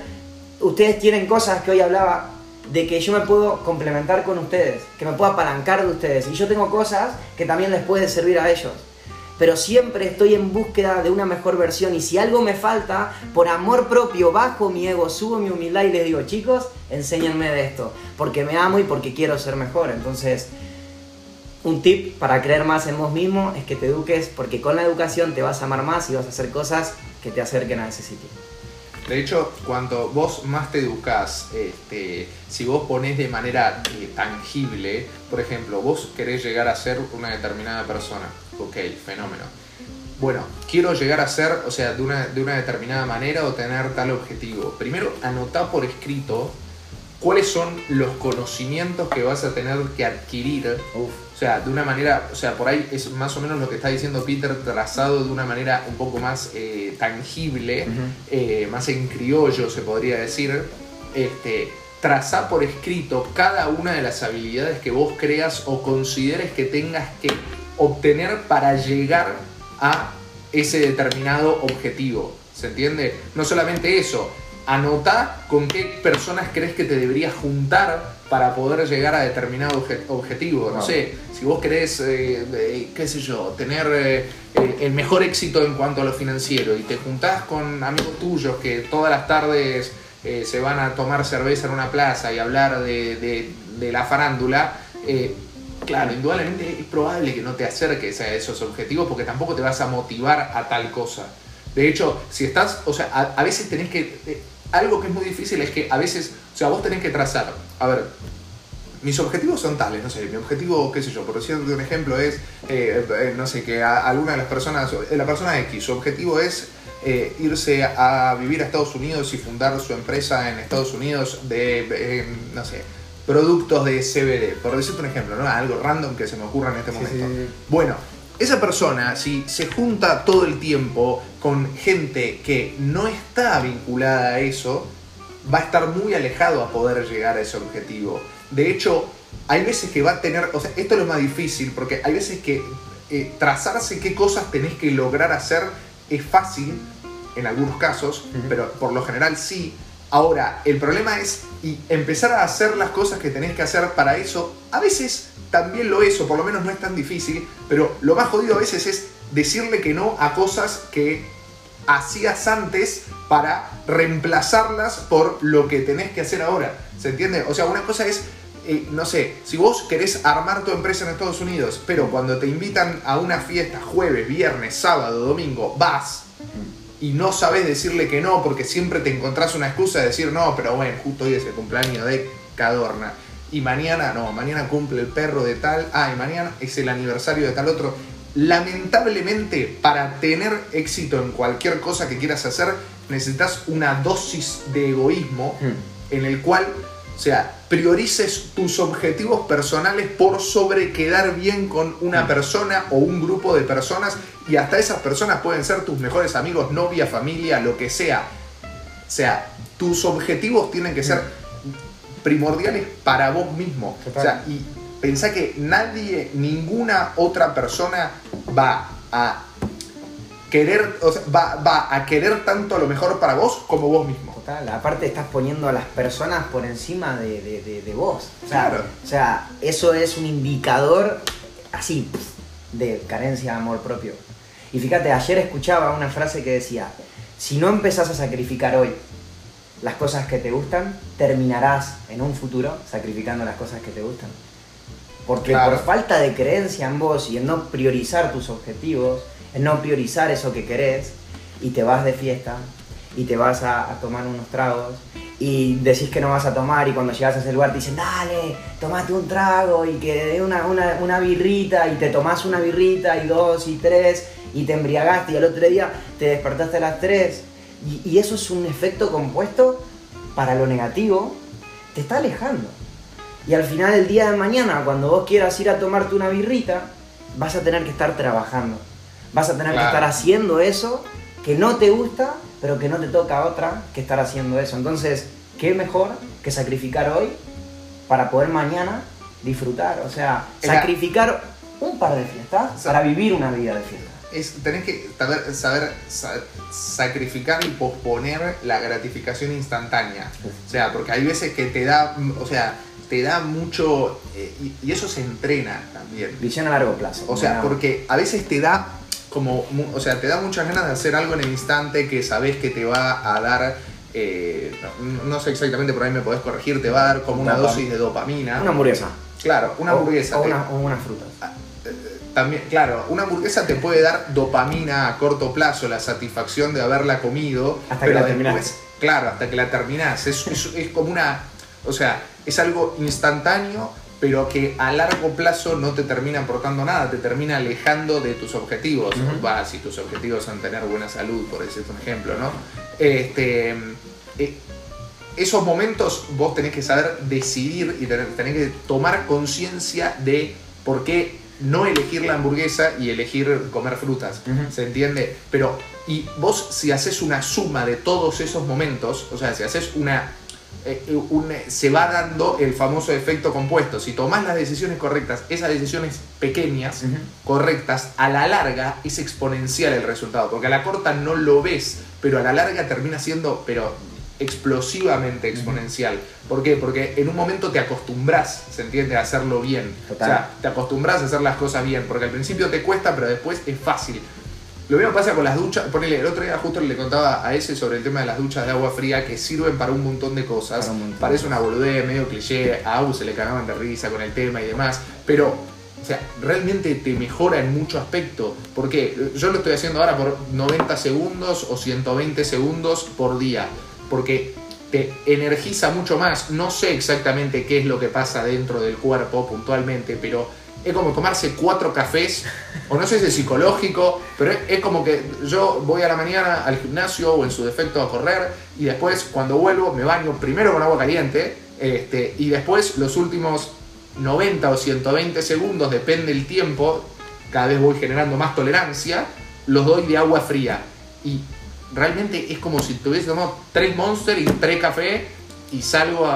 ustedes tienen cosas que hoy hablaba de que yo me puedo complementar con ustedes, que me puedo apalancar de ustedes y yo tengo cosas que también les pueden servir a ellos. Pero siempre estoy en búsqueda de una mejor versión y si algo me falta, por amor propio, bajo mi ego, subo mi humildad y les digo, chicos, enséñenme de esto, porque me amo y porque quiero ser mejor. Entonces, un tip para creer más en vos mismo es que te eduques, porque con la educación te vas a amar más y vas a hacer cosas que te acerquen a ese sitio. De hecho, cuando vos más te educás, este, si vos ponés de manera eh, tangible, por ejemplo, vos querés llegar a ser una determinada persona, ok, fenómeno. Bueno, quiero llegar a ser, o sea, de una, de una determinada manera o tener tal objetivo. Primero, anotá por escrito cuáles son los conocimientos que vas a tener que adquirir. O sea, de una manera, o sea, por ahí es más o menos lo que está diciendo Peter, trazado de una manera un poco más eh, tangible, eh, más en criollo se podría decir. Este, trazar por escrito cada una de las habilidades que vos creas o consideres que tengas que obtener para llegar a ese determinado objetivo. ¿Se entiende? No solamente eso, anota con qué personas crees que te deberías juntar para poder llegar a determinado objetivo. No, sé, si vos querés, eh, qué sé yo, tener eh, el mejor éxito en cuanto a lo financiero y te juntás con amigos tuyos que todas las tardes eh, se van a tomar cerveza en una plaza y hablar de, de la farándula, claro, indudablemente es probable que no te acerques a esos objetivos porque tampoco te vas a motivar a tal cosa. De hecho, si estás, o sea, a, veces tenés que, eh, algo que es muy difícil es que a veces, o sea, vos tenés que trazar, a ver, mis objetivos son tales, no sé, mi objetivo, qué sé yo, por decirte un ejemplo es, eh, eh, no sé, que alguna de las personas, la persona X, su objetivo es irse a vivir a Estados Unidos y fundar su empresa en Estados Unidos de, no sé, productos de CBD, por decirte un ejemplo, ¿no? Algo random que se me ocurra en este momento. sí, sí. Bueno, esa persona, si se junta todo el tiempo con gente que no está vinculada a eso, va a estar muy alejado a poder llegar a ese objetivo. De hecho, hay veces que va a tener, o sea, esto es lo más difícil, porque hay veces que eh, trazarse qué cosas tenés que lograr hacer es fácil, en algunos casos, pero por lo general sí. Ahora, el problema es y empezar a hacer las cosas que tenés que hacer para eso. A veces también lo es, o por lo menos no es tan difícil, pero lo más jodido a veces es decirle que no a cosas que hacías antes para reemplazarlas por lo que tenés que hacer ahora. ¿Se entiende? O sea, una cosa es, eh, no sé, si vos querés armar tu empresa en Estados Unidos, pero cuando te invitan a una fiesta jueves, viernes, sábado, domingo, vas y no sabes decirle que no porque siempre te encontrás una excusa de decir no, pero bueno, justo hoy es el cumpleaños de Cadorna. Y mañana, no, mañana cumple el perro de tal, ah, y mañana es el aniversario de tal otro. Lamentablemente, para tener éxito en cualquier cosa que quieras hacer, necesitas una dosis de egoísmo Hmm. en el cual, o sea, priorices tus objetivos personales por sobre quedar bien con una Mm. persona o un grupo de personas y hasta esas personas pueden ser tus mejores amigos, novia, familia, lo que sea. O sea, tus objetivos tienen que ser primordiales para vos mismo. O sea, y pensá que nadie, ninguna otra persona va a querer, o sea, va, va a querer tanto lo mejor para vos como vos mismo. Total, aparte estás poniendo a las personas por encima de, de- de- de vos. O sea, Claro. o sea, eso es un indicador así de carencia de amor propio. Y fíjate, ayer escuchaba una frase que decía, si no empezás a sacrificar hoy las cosas que te gustan, terminarás en un futuro sacrificando las cosas que te gustan. Porque Claro. por falta de creencia en vos y en no priorizar tus objetivos, no priorizar eso que querés, y te vas de fiesta, y te vas a, tomar unos tragos, y decís que no vas a tomar, y cuando llegas a ese lugar te dicen, dale, tomate un trago, y que dé una, una, una birrita, y te tomás una birrita, y dos, y tres, y te embriagaste, y al otro día te despertaste a las tres, y, y eso es un efecto compuesto para lo negativo, te está alejando. Y al final del día de mañana, cuando vos quieras ir a tomarte una birrita, vas a tener que estar trabajando. Vas a tener que estar haciendo eso que no te gusta, pero que no te toca otra que estar haciendo eso. Entonces, ¿qué mejor que sacrificar hoy para poder mañana disfrutar? O sea, sacrificar un par de fiestas para vivir una vida de fiesta. Es, tenés que saber, saber sa- sacrificar y posponer la gratificación instantánea. O sea, porque hay veces que te da, o sea, te da mucho, eh, y, y eso se entrena también. Visión a largo plazo. O sea, porque a veces te da como, o sea, te da muchas ganas de hacer algo en el instante que sabes que te va a dar, eh, no, no sé exactamente, por ahí me podés corregir, te va a dar como una Dopam- dosis de dopamina. Una hamburguesa. Claro, una O- hamburguesa. O, te- una- o unas frutas. también, claro, una hamburguesa te puede dar dopamina a corto plazo, la satisfacción de haberla comido. Hasta que pero la terminás. después- Claro, hasta que la terminás. Es, es- es como una. O sea, es algo instantáneo, pero que a largo plazo no te termina aportando nada, te termina alejando de tus objetivos. Ujú. Va, si tus objetivos son tener buena salud, por decirte un ejemplo, ¿no? Este. eh, esos momentos vos tenés que saber decidir y tenés que tomar conciencia de por qué no elegir la hamburguesa y elegir comer frutas. Ujú. ¿Se entiende? Pero, y vos si haces una suma de todos esos momentos, o sea, si haces una... eh, un- se va dando el famoso efecto compuesto. Si tomás las decisiones correctas, esas decisiones pequeñas, correctas, a la larga es exponencial el resultado, porque a la corta no lo ves, pero a la larga termina siendo, pero explosivamente exponencial. ¿Por qué? Porque en un momento te acostumbras, ¿se entiende?, a hacerlo bien. Total. O sea, te acostumbras a hacer las cosas bien, porque al principio te cuesta, pero después es fácil. Lo mismo pasa con las duchas, ponele, el otro día justo le contaba a ese sobre el tema de las duchas de agua fría que sirven para un montón de cosas. Para un montón. Parece una boludez, medio cliché, a Abu se le cagaban de risa con el tema y demás, pero o sea, realmente te mejora en mucho aspecto. Porque yo lo estoy haciendo ahora por 90 segundos o 120 segundos por día. Porque te energiza mucho más. No sé exactamente qué es lo que pasa dentro del cuerpo puntualmente, pero es como tomarse cuatro cafés, o no sé si es psicológico, pero es, como que yo voy a la mañana al gimnasio o en su defecto a correr y después cuando vuelvo me baño primero con agua caliente este, y después los últimos 90 o 120 segundos, depende el tiempo, cada vez voy generando más tolerancia, los doy de agua fría. Y realmente es como si tuviese tomado tres monster y tres café y salgo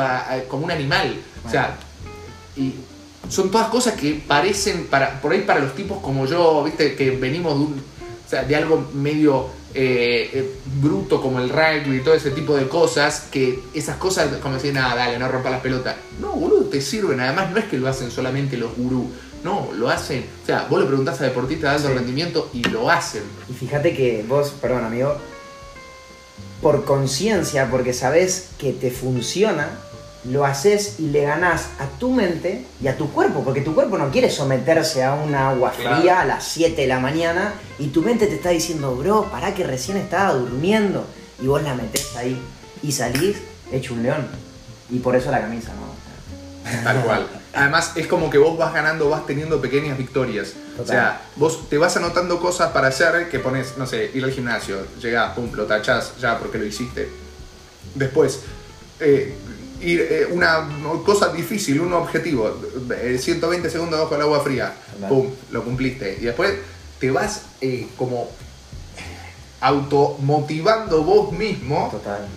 como un animal. O sea, y son todas cosas que parecen, para, por ahí para los tipos como yo, viste, que venimos de, un, de algo medio eh, eh, bruto como el rugby y todo ese tipo de cosas, que esas cosas, como decir, nada, dale, no rompa las pelotas. No, boludo, te sirven. Además, no es que lo hacen solamente los gurús. No, lo hacen. O sea, vos le preguntás a deportistas de alto rendimiento y lo hacen. Y fíjate que vos, perdón amigo, por conciencia, porque sabés que te funciona, lo haces y le ganás a tu mente y a tu cuerpo, porque tu cuerpo no quiere someterse a una agua fría a las 7 de la mañana y tu mente te está diciendo, bro, para que recién estaba durmiendo y vos la metés ahí y salís hecho un león. Y por eso la camisa, ¿no? Tal cual. Además, es como que vos vas ganando, vas teniendo pequeñas victorias. O sea, vos te vas anotando cosas para hacer que pones, no sé, ir al gimnasio, llegás, pum, lo tachás ya porque lo hiciste. Después, eh, ir, eh, una cosa difícil, un objetivo, 120 eh, segundos bajo el agua fría, pum, lo cumpliste. Y después te vas eh, como automotivando vos mismo. Total.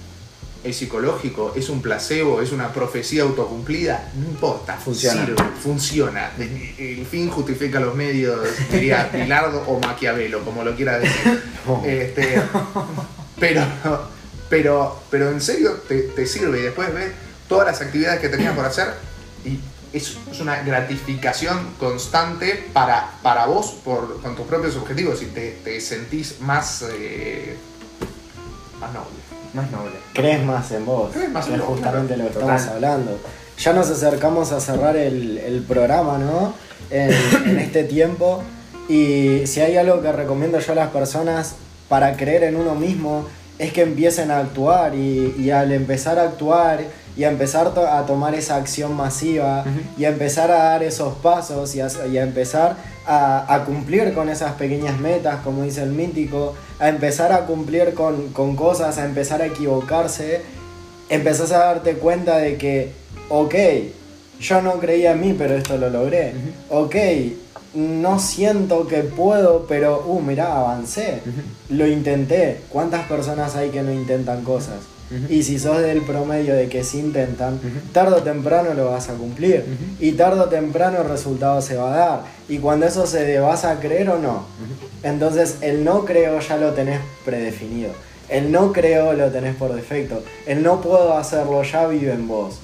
Es psicológico, es un placebo, es una profecía autocumplida, no importa, funciona. funciona. El fin justifica los medios, diría Pilardo o Maquiavelo, como lo quiera decir. Este, pero, pero, pero en serio te, te sirve y después ves todas las actividades que tenías por hacer y es, una gratificación constante para, para vos por, con tus propios objetivos y te, sentís más, eh, más noble. Más noble. Crees más en vos. Crees más en es justamente lo que estamos hablando. Ya nos acercamos a cerrar el, programa, ¿no? En, este tiempo. Y si hay algo que recomiendo yo a las personas para creer en uno mismo, es que empiecen a actuar y, y al empezar a actuar y a empezar a tomar esa acción masiva y a empezar a dar esos pasos y a, empezar a, cumplir con esas pequeñas metas, como dice el mítico, a empezar a cumplir con, cosas, a empezar a equivocarse, empezás a darte cuenta de que, ok, yo no creía en mí, pero esto lo logré. Ok, no siento que puedo, pero, uh, mirá, avancé. Lo intenté. ¿Cuántas personas hay que no intentan cosas? Y si sos del promedio de que se intentan, tarde o temprano lo vas a cumplir. Y tarde o temprano el resultado se va a dar. Y cuando eso se dé, ¿vas a creer o no? Entonces el no creo ya lo tenés predefinido. El no creo lo tenés por defecto. El no puedo hacerlo ya vive en vos.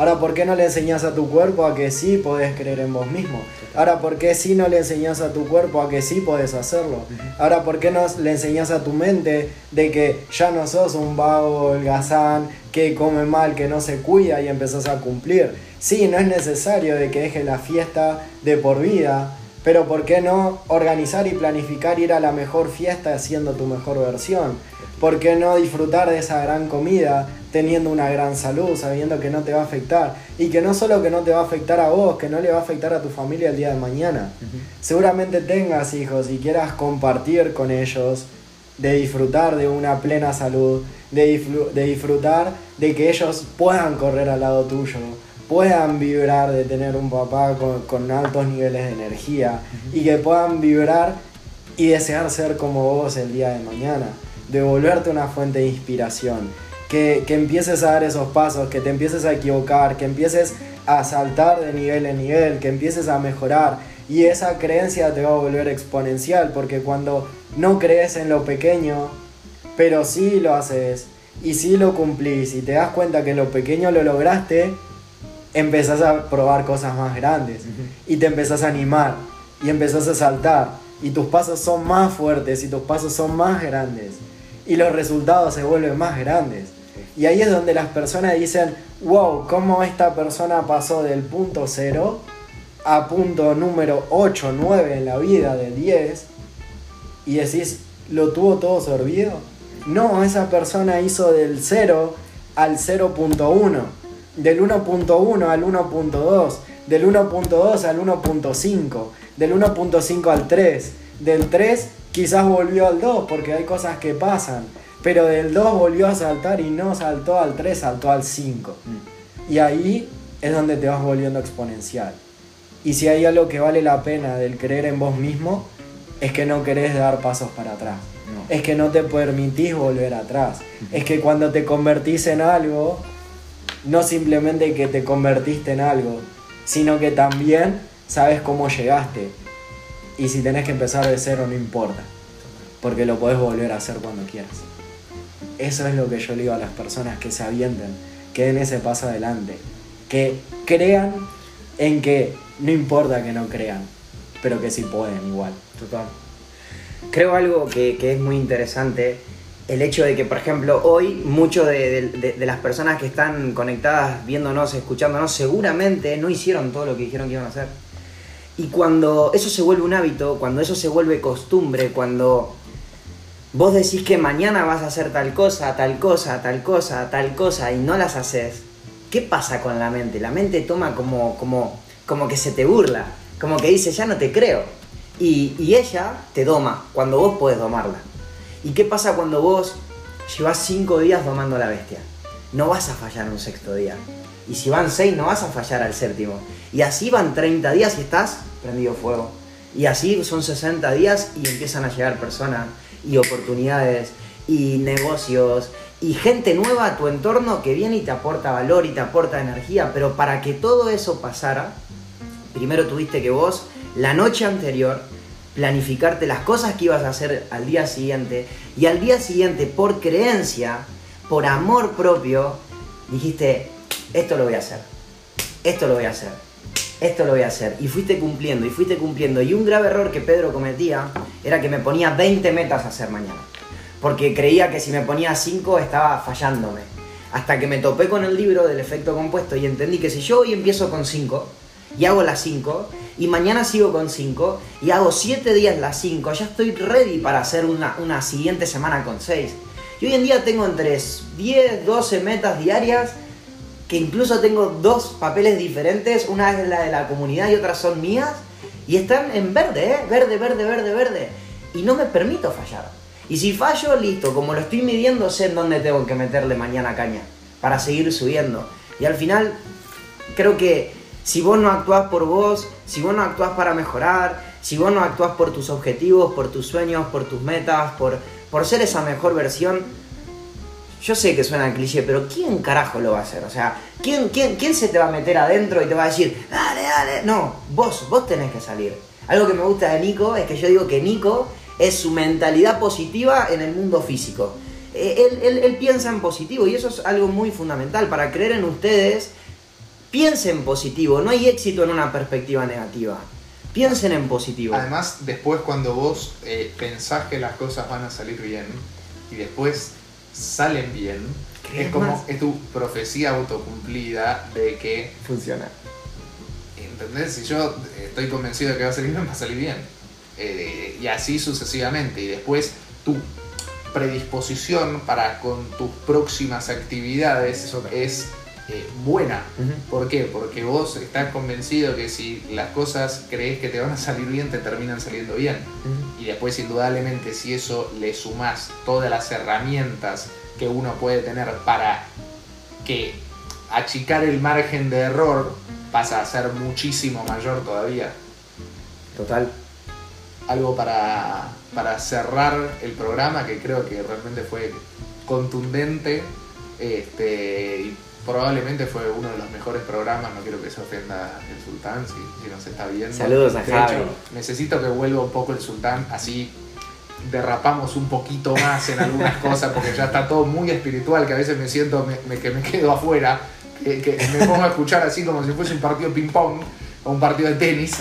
Ahora, ¿por qué no le enseñas a tu cuerpo a que sí podés creer en vos mismo? Ahora, ¿por qué sí no le enseñas a tu cuerpo a que sí podés hacerlo? Ahora, ¿por qué no le enseñas a tu mente de que ya no sos un vago holgazán que come mal, que no se cuida y empezás a cumplir? Sí, no es necesario de que dejes la fiesta de por vida, pero ¿por qué no organizar y planificar ir a la mejor fiesta haciendo tu mejor versión? ¿Por qué no disfrutar de esa gran comida teniendo una gran salud, sabiendo que no te va a afectar? Y que no solo que no te va a afectar a vos, que no le va a afectar a tu familia el día de mañana. Seguramente tengas hijos y quieras compartir con ellos, de disfrutar de una plena salud, de, de disfrutar de que ellos puedan correr al lado tuyo, puedan vibrar de tener un papá con, altos niveles de energía y que puedan vibrar y desear ser como vos el día de mañana de volverte una fuente de inspiración, que, empieces a dar esos pasos, que te empieces a equivocar, que empieces a saltar de nivel en nivel, que empieces a mejorar. Y esa creencia te va a volver exponencial, porque cuando no crees en lo pequeño, pero sí lo haces, y sí lo cumplís, y te das cuenta que lo pequeño lo lograste, empezás a probar cosas más grandes, y te empezás a animar, y empezás a saltar, y tus pasos son más fuertes, y tus pasos son más grandes y los resultados se vuelven más grandes. Y ahí es donde las personas dicen, wow, ¿cómo esta persona pasó del punto cero a punto número 8, 9 en la vida de 10 y decís, ¿lo tuvo todo sorbido? No, esa persona hizo del 0 al 0.1, del 1.1 al 1.2, del 1.2 al 1.5, del 1.5 al 3, del 3 quizás volvió al 2 porque hay cosas que pasan, pero del 2 volvió a saltar y no saltó al 3, saltó al 5. Y ahí es donde te vas volviendo exponencial. Y si hay algo que vale la pena del creer en vos mismo, es que no querés dar pasos para atrás. No. Es que no te permitís volver atrás. Es que cuando te convertís en algo, no simplemente que te convertiste en algo, sino que también sabes cómo llegaste. Y si tenés que empezar de cero, no importa. Porque lo podés volver a hacer cuando quieras. Eso es lo que yo le digo a las personas que se avienten, que den ese paso adelante. Que crean en que no importa que no crean, pero que sí pueden igual. Total. Creo algo que, que es muy interesante, el hecho de que, por ejemplo, hoy muchos de, de- de las personas que están conectadas, viéndonos, escuchándonos, seguramente no hicieron todo lo que dijeron que iban a hacer. Y cuando eso se vuelve un hábito, cuando eso se vuelve costumbre, cuando vos decís que mañana vas a hacer tal cosa, tal cosa, tal cosa, tal cosa, y no las haces, ¿qué pasa con la mente? La mente toma como, como, como que se te burla, como que dice, ya no te creo. Y, y ella te doma cuando vos podés domarla. ¿Y qué pasa cuando vos llevas cinco días domando a la bestia? No vas a fallar un sexto día. Y si van seis, no vas a fallar al séptimo. Y así van 30 días y estás prendido fuego. Y así son 60 días y empiezan a llegar personas y oportunidades y negocios y gente nueva a tu entorno que viene y te aporta valor y te aporta energía. Pero para que todo eso pasara, primero tuviste que vos, la noche anterior, planificarte las cosas que ibas a hacer al día siguiente y al día siguiente, por creencia, por amor propio, dijiste, esto lo voy a hacer, esto lo voy a hacer, esto lo voy a hacer. Y fuiste cumpliendo, y fuiste cumpliendo. Y un grave error que Pedro cometía era que me ponía 20 metas a hacer mañana. Porque creía que si me ponía 5 estaba fallándome. Hasta que me topé con el libro del efecto compuesto y entendí que si yo hoy empiezo con 5 y hago las 5 y mañana sigo con 5 y hago 7 días las 5, ya estoy ready para hacer una, una siguiente semana con 6. Y hoy en día tengo entre 10, 12 metas diarias que incluso tengo dos papeles diferentes, una es la de la comunidad y otras son mías, y están en verde, ¿eh? Verde, verde, verde, verde. Y no me permito fallar. Y si fallo, listo, como lo estoy midiendo, sé en dónde tengo que meterle mañana caña, para seguir subiendo. Y al final, creo que si vos no actuás por vos, si vos no actuás para mejorar, si vos no actuás por tus objetivos, por tus sueños, por tus metas, por, por ser esa mejor versión, yo sé que suena cliché, pero ¿quién carajo lo va a hacer? O sea, ¿quién, quién, quién se te va a meter adentro y te va a decir, dale, dale? No, vos, vos tenés que salir. Algo que me gusta de Nico es que yo digo que Nico es su mentalidad positiva en el mundo físico. Eh, Él, él- él piensa en positivo y eso es algo muy fundamental. Para creer en ustedes, piensen positivo. No hay éxito en una perspectiva negativa. Piensen en positivo. Además, después cuando vos eh, pensás que las cosas van a salir bien y después salen bien, ¿Crees es como más? es tu profecía autocumplida de que, Funciona. ¿entendés? Si yo estoy convencido de que va a salir bien, va a salir bien. Eh, y así sucesivamente. Y después tu predisposición para con tus próximas actividades es eh, buena. ¿Por qué? Porque vos estás convencido que si las cosas crees que te van a salir bien, te terminan saliendo bien. Y después, indudablemente, si eso le sumás todas las herramientas que uno puede tener para que achicar el margen de error pasa a ser muchísimo mayor todavía. Total. Algo para, para cerrar el programa que creo que realmente fue contundente este, y probablemente fue uno de los mejores programas. No quiero que se ofenda el sultán si, si nos está viendo. Saludos a De Javi. hecho, necesito que vuelva un poco el sultán, así derrapamos un poquito más en algunas cosas, porque ya está todo muy espiritual, que a veces me siento me- me- que me quedo afuera, que, que me pongo a escuchar así como si fuese un partido de ping-pong o un partido de tenis.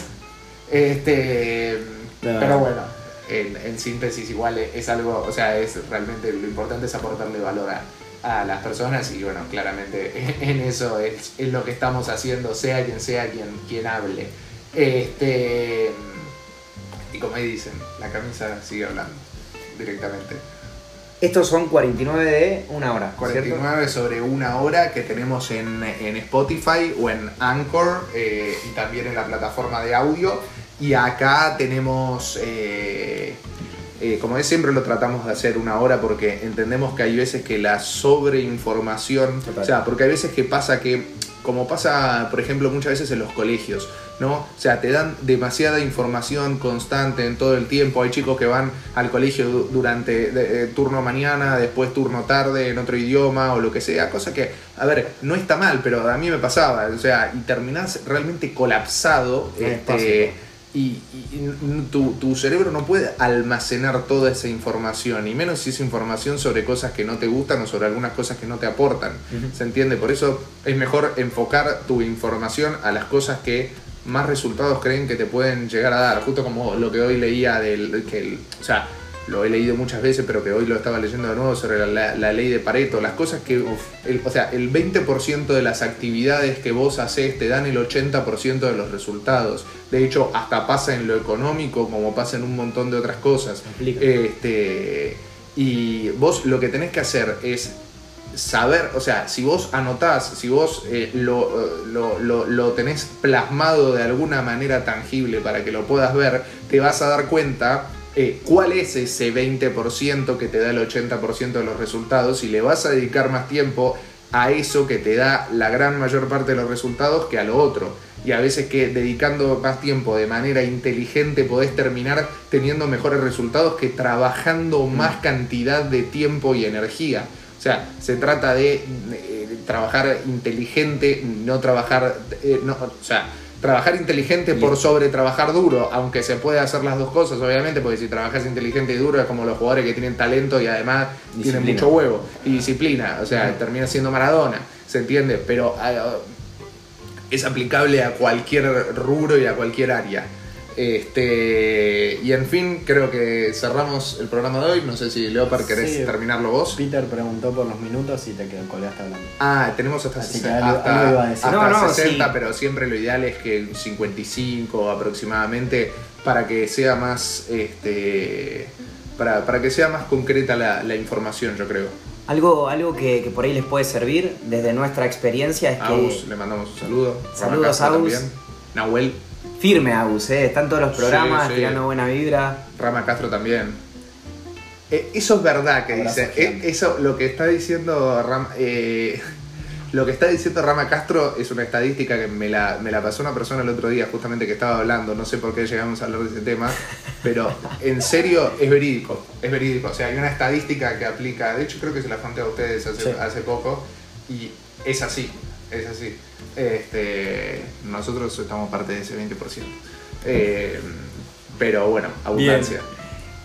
Este. Pero bueno, en, en síntesis igual es, es algo, o sea, es realmente lo importante es aportarle valor a, a las personas y bueno, claramente en eso es, es lo que estamos haciendo, sea quien sea quien, quien hable. Este. Y como ahí dicen, la camisa sigue hablando directamente. Estos son 49 de una hora. ¿cierto? 49 sobre una hora que tenemos en, en Spotify o en Anchor eh, y también en la plataforma de audio. Y acá tenemos, eh, eh, como es siempre lo tratamos de hacer una hora porque entendemos que hay veces que la sobreinformación, o sea, porque hay veces que pasa que, como pasa por ejemplo muchas veces en los colegios, ¿no? O sea, te dan demasiada información constante en todo el tiempo. Hay chicos que van al colegio du- durante de- eh, turno mañana, después turno tarde en otro idioma o lo que sea, cosa que, a ver, no está mal, pero a mí me pasaba, o sea, y terminás realmente colapsado. No este. Y, y- y tu, tu cerebro no puede almacenar toda esa información, y menos si es información sobre cosas que no te gustan o sobre algunas cosas que no te aportan. ¿Se entiende? Por eso es mejor enfocar tu información a las cosas que más resultados creen que te pueden llegar a dar. Justo como lo que hoy leía del. Que el- o sea, lo he leído muchas veces, pero que hoy lo estaba leyendo de nuevo sobre la, la ley de Pareto. Las cosas que. el- o sea, el 20% de las actividades que vos haces te dan el 80% de los resultados. De hecho, hasta pasa en lo económico, como pasa en un montón de otras cosas. Este, y vos lo que tenés que hacer es saber, o sea, si vos anotás, si vos eh, lo, eh, lo, lo- lo tenés plasmado de alguna manera tangible para que lo puedas ver, te vas a dar cuenta eh, cuál es ese 20% que te da el 80% de los resultados y le vas a dedicar más tiempo a eso que te da la gran mayor parte de los resultados que a lo otro. Y a veces que dedicando más tiempo de manera inteligente podés terminar teniendo mejores resultados que trabajando más cantidad de tiempo y energía. O sea, se trata de eh, trabajar inteligente, no trabajar, eh, no, o sea, trabajar inteligente por sobre trabajar duro, aunque se puede hacer las dos cosas, obviamente, porque si trabajas inteligente y duro es como los jugadores que tienen talento y además tienen mucho huevo y disciplina, o sea, termina siendo Maradona, ¿se entiende? Pero ah, es aplicable a cualquier rubro y a cualquier área. Este, y en fin, creo que cerramos el programa de hoy. No sé si Leopard querés Sí. terminarlo vos. Peter preguntó por los minutos y te quedó colgaste hablando. Ah, tenemos hasta, Así que 60, algo- hasta, algo iba a decir. hasta No, no, 60, sí. pero siempre lo ideal es que un 55 aproximadamente para que sea más este para, para que sea más concreta la, la información, yo creo. Algo, algo que, que por ahí les puede servir desde nuestra experiencia es A que. Le mandamos un saludo. Saludos, Agus. Nahuel, Firme Agus, ¿eh? están todos los programas Sí, sí. tirando buena vibra. Rama Castro también. Eh, eso es verdad que dice. Eh, eso, lo que está diciendo Rama, eh, lo que está diciendo Rama Castro es una estadística que me la, me la pasó una persona el otro día, justamente que estaba hablando. No sé por qué llegamos a hablar de ese tema, pero en serio es verídico. Es verídico. O sea, hay una estadística que aplica. De hecho, creo que se la conté a ustedes hace, Sí. hace poco. Y es así. Es así. Este, nosotros estamos parte de ese 20%. Eh, pero bueno, abundancia.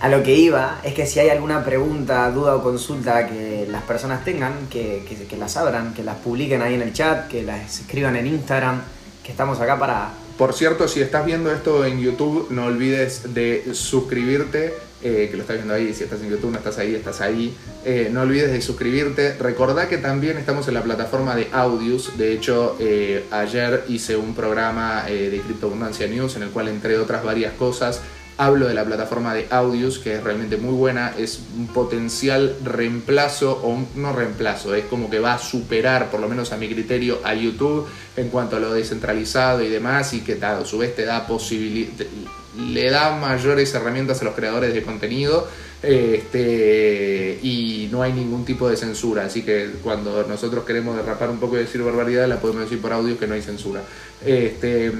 A lo que iba es que si hay alguna pregunta, duda o consulta que las personas tengan, que, que- que las abran, que las publiquen ahí en el chat, que las escriban en Instagram, que estamos acá para... Por cierto, si estás viendo esto en YouTube, no olvides de suscribirte, eh, que lo estás viendo ahí, si estás en YouTube, no estás ahí, estás ahí. Eh, no olvides de suscribirte. Recordá que también estamos en la plataforma de Audios. De hecho, eh, ayer hice un programa de Criptoabundancia News en el cual, entre otras varias cosas, hablo de la plataforma de Audios, que es realmente muy buena. Es un potencial reemplazo, o no reemplazo, es como que va a superar, por lo menos a mi criterio, a YouTube en cuanto a lo descentralizado y demás, y que ta- a su vez te da posibilidad, le da mayores herramientas a los creadores de contenido. Este, y no hay ningún tipo de censura, así que cuando nosotros queremos derrapar un poco y decir barbaridad, la podemos decir por audio que no hay censura. Este,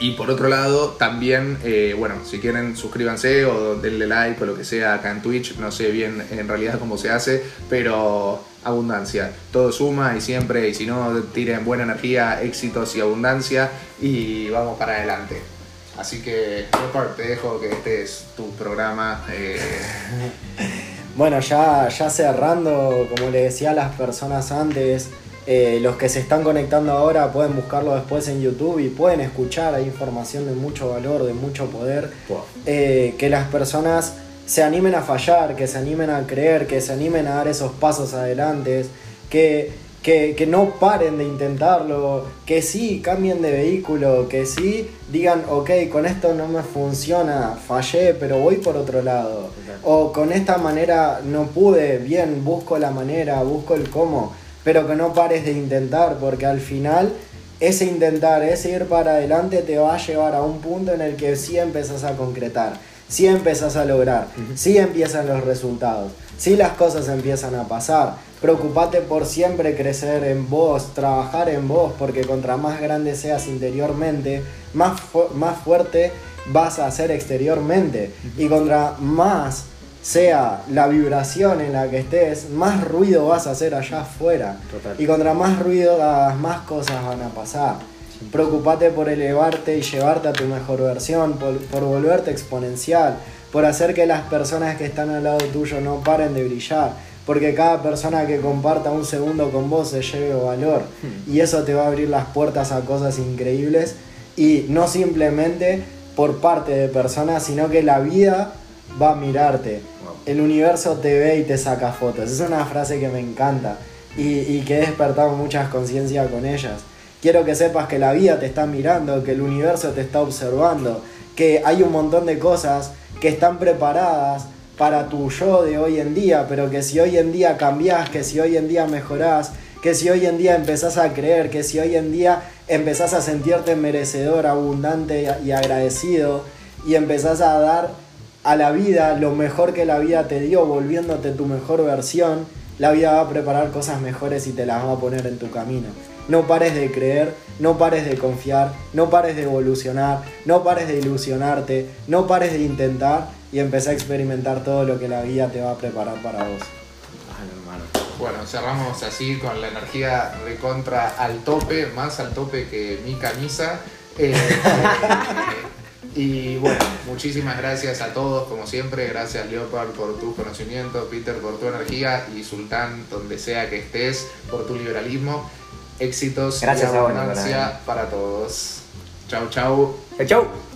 y por otro lado, también, eh, bueno, si quieren suscríbanse o denle like o lo que sea acá en Twitch, no sé bien en realidad cómo se hace, pero abundancia, todo suma y siempre, y si no, tiren buena energía, éxitos y abundancia y vamos para adelante. Así que, Leopard, te dejo que este es tu programa. eh, Bueno, ya, ya cerrando, como le decía a las personas antes, eh, los que se están conectando ahora pueden buscarlo después en YouTube y pueden escuchar, hay información de mucho valor, de mucho poder. Eh, que las personas se animen a fallar, que se animen a creer, que se animen a dar esos pasos adelante, que que, que no paren de intentarlo, que sí cambien de vehículo, que sí digan, ok, con esto no me funciona, fallé, pero voy por otro lado. O con esta manera no pude, bien, busco la manera, busco el cómo, pero que no pares de intentar, porque al final ese intentar, ese ir para adelante te va a llevar a un punto en el que sí empezás a concretar, sí empezás a lograr, sí empiezan los resultados, sí las cosas empiezan a pasar. Preocupate por siempre crecer en vos, trabajar en vos, porque contra más grande seas interiormente, más, fu- más fuerte vas a ser exteriormente. Y contra más sea la vibración en la que estés, más ruido vas a hacer allá afuera. Total. Y contra más ruido más cosas van a pasar. Preocupate por elevarte y llevarte a tu mejor versión, por, por volverte exponencial, por hacer que las personas que están al lado tuyo no paren de brillar, porque cada persona que comparta un segundo con vos se lleve valor y eso te va a abrir las puertas a cosas increíbles y no simplemente por parte de personas, sino que la vida va a mirarte. Wow. El universo te ve y te saca fotos. Es una frase que me encanta y, y que he despertado muchas conciencias con ellas. Quiero que sepas que la vida te está mirando, que el universo te está observando, que hay un montón de cosas que están preparadas para tu yo de hoy en día, pero que si hoy en día cambiás, que si hoy en día mejorás, que si hoy en día empezás a creer, que si hoy en día empezás a sentirte merecedor, abundante y agradecido y empezás a dar a la vida lo mejor que la vida te dio, volviéndote tu mejor versión, la vida va a preparar cosas mejores y te las va a poner en tu camino. No pares de creer, no pares de confiar, no pares de evolucionar, no pares de ilusionarte, no pares de intentar y empecé a experimentar todo lo que la vida te va a preparar para vos. Ah. Bueno, cerramos así con la energía recontra al tope, más al tope que mi camisa. Eh, y bueno, muchísimas gracias a todos, como siempre. Gracias, Leopard, por tu conocimiento, Peter, por tu energía y Sultán, donde sea que estés, por tu liberalismo. Éxitos Gracias y a vos, abundancia para todos. Chau, chau. Chau, chau.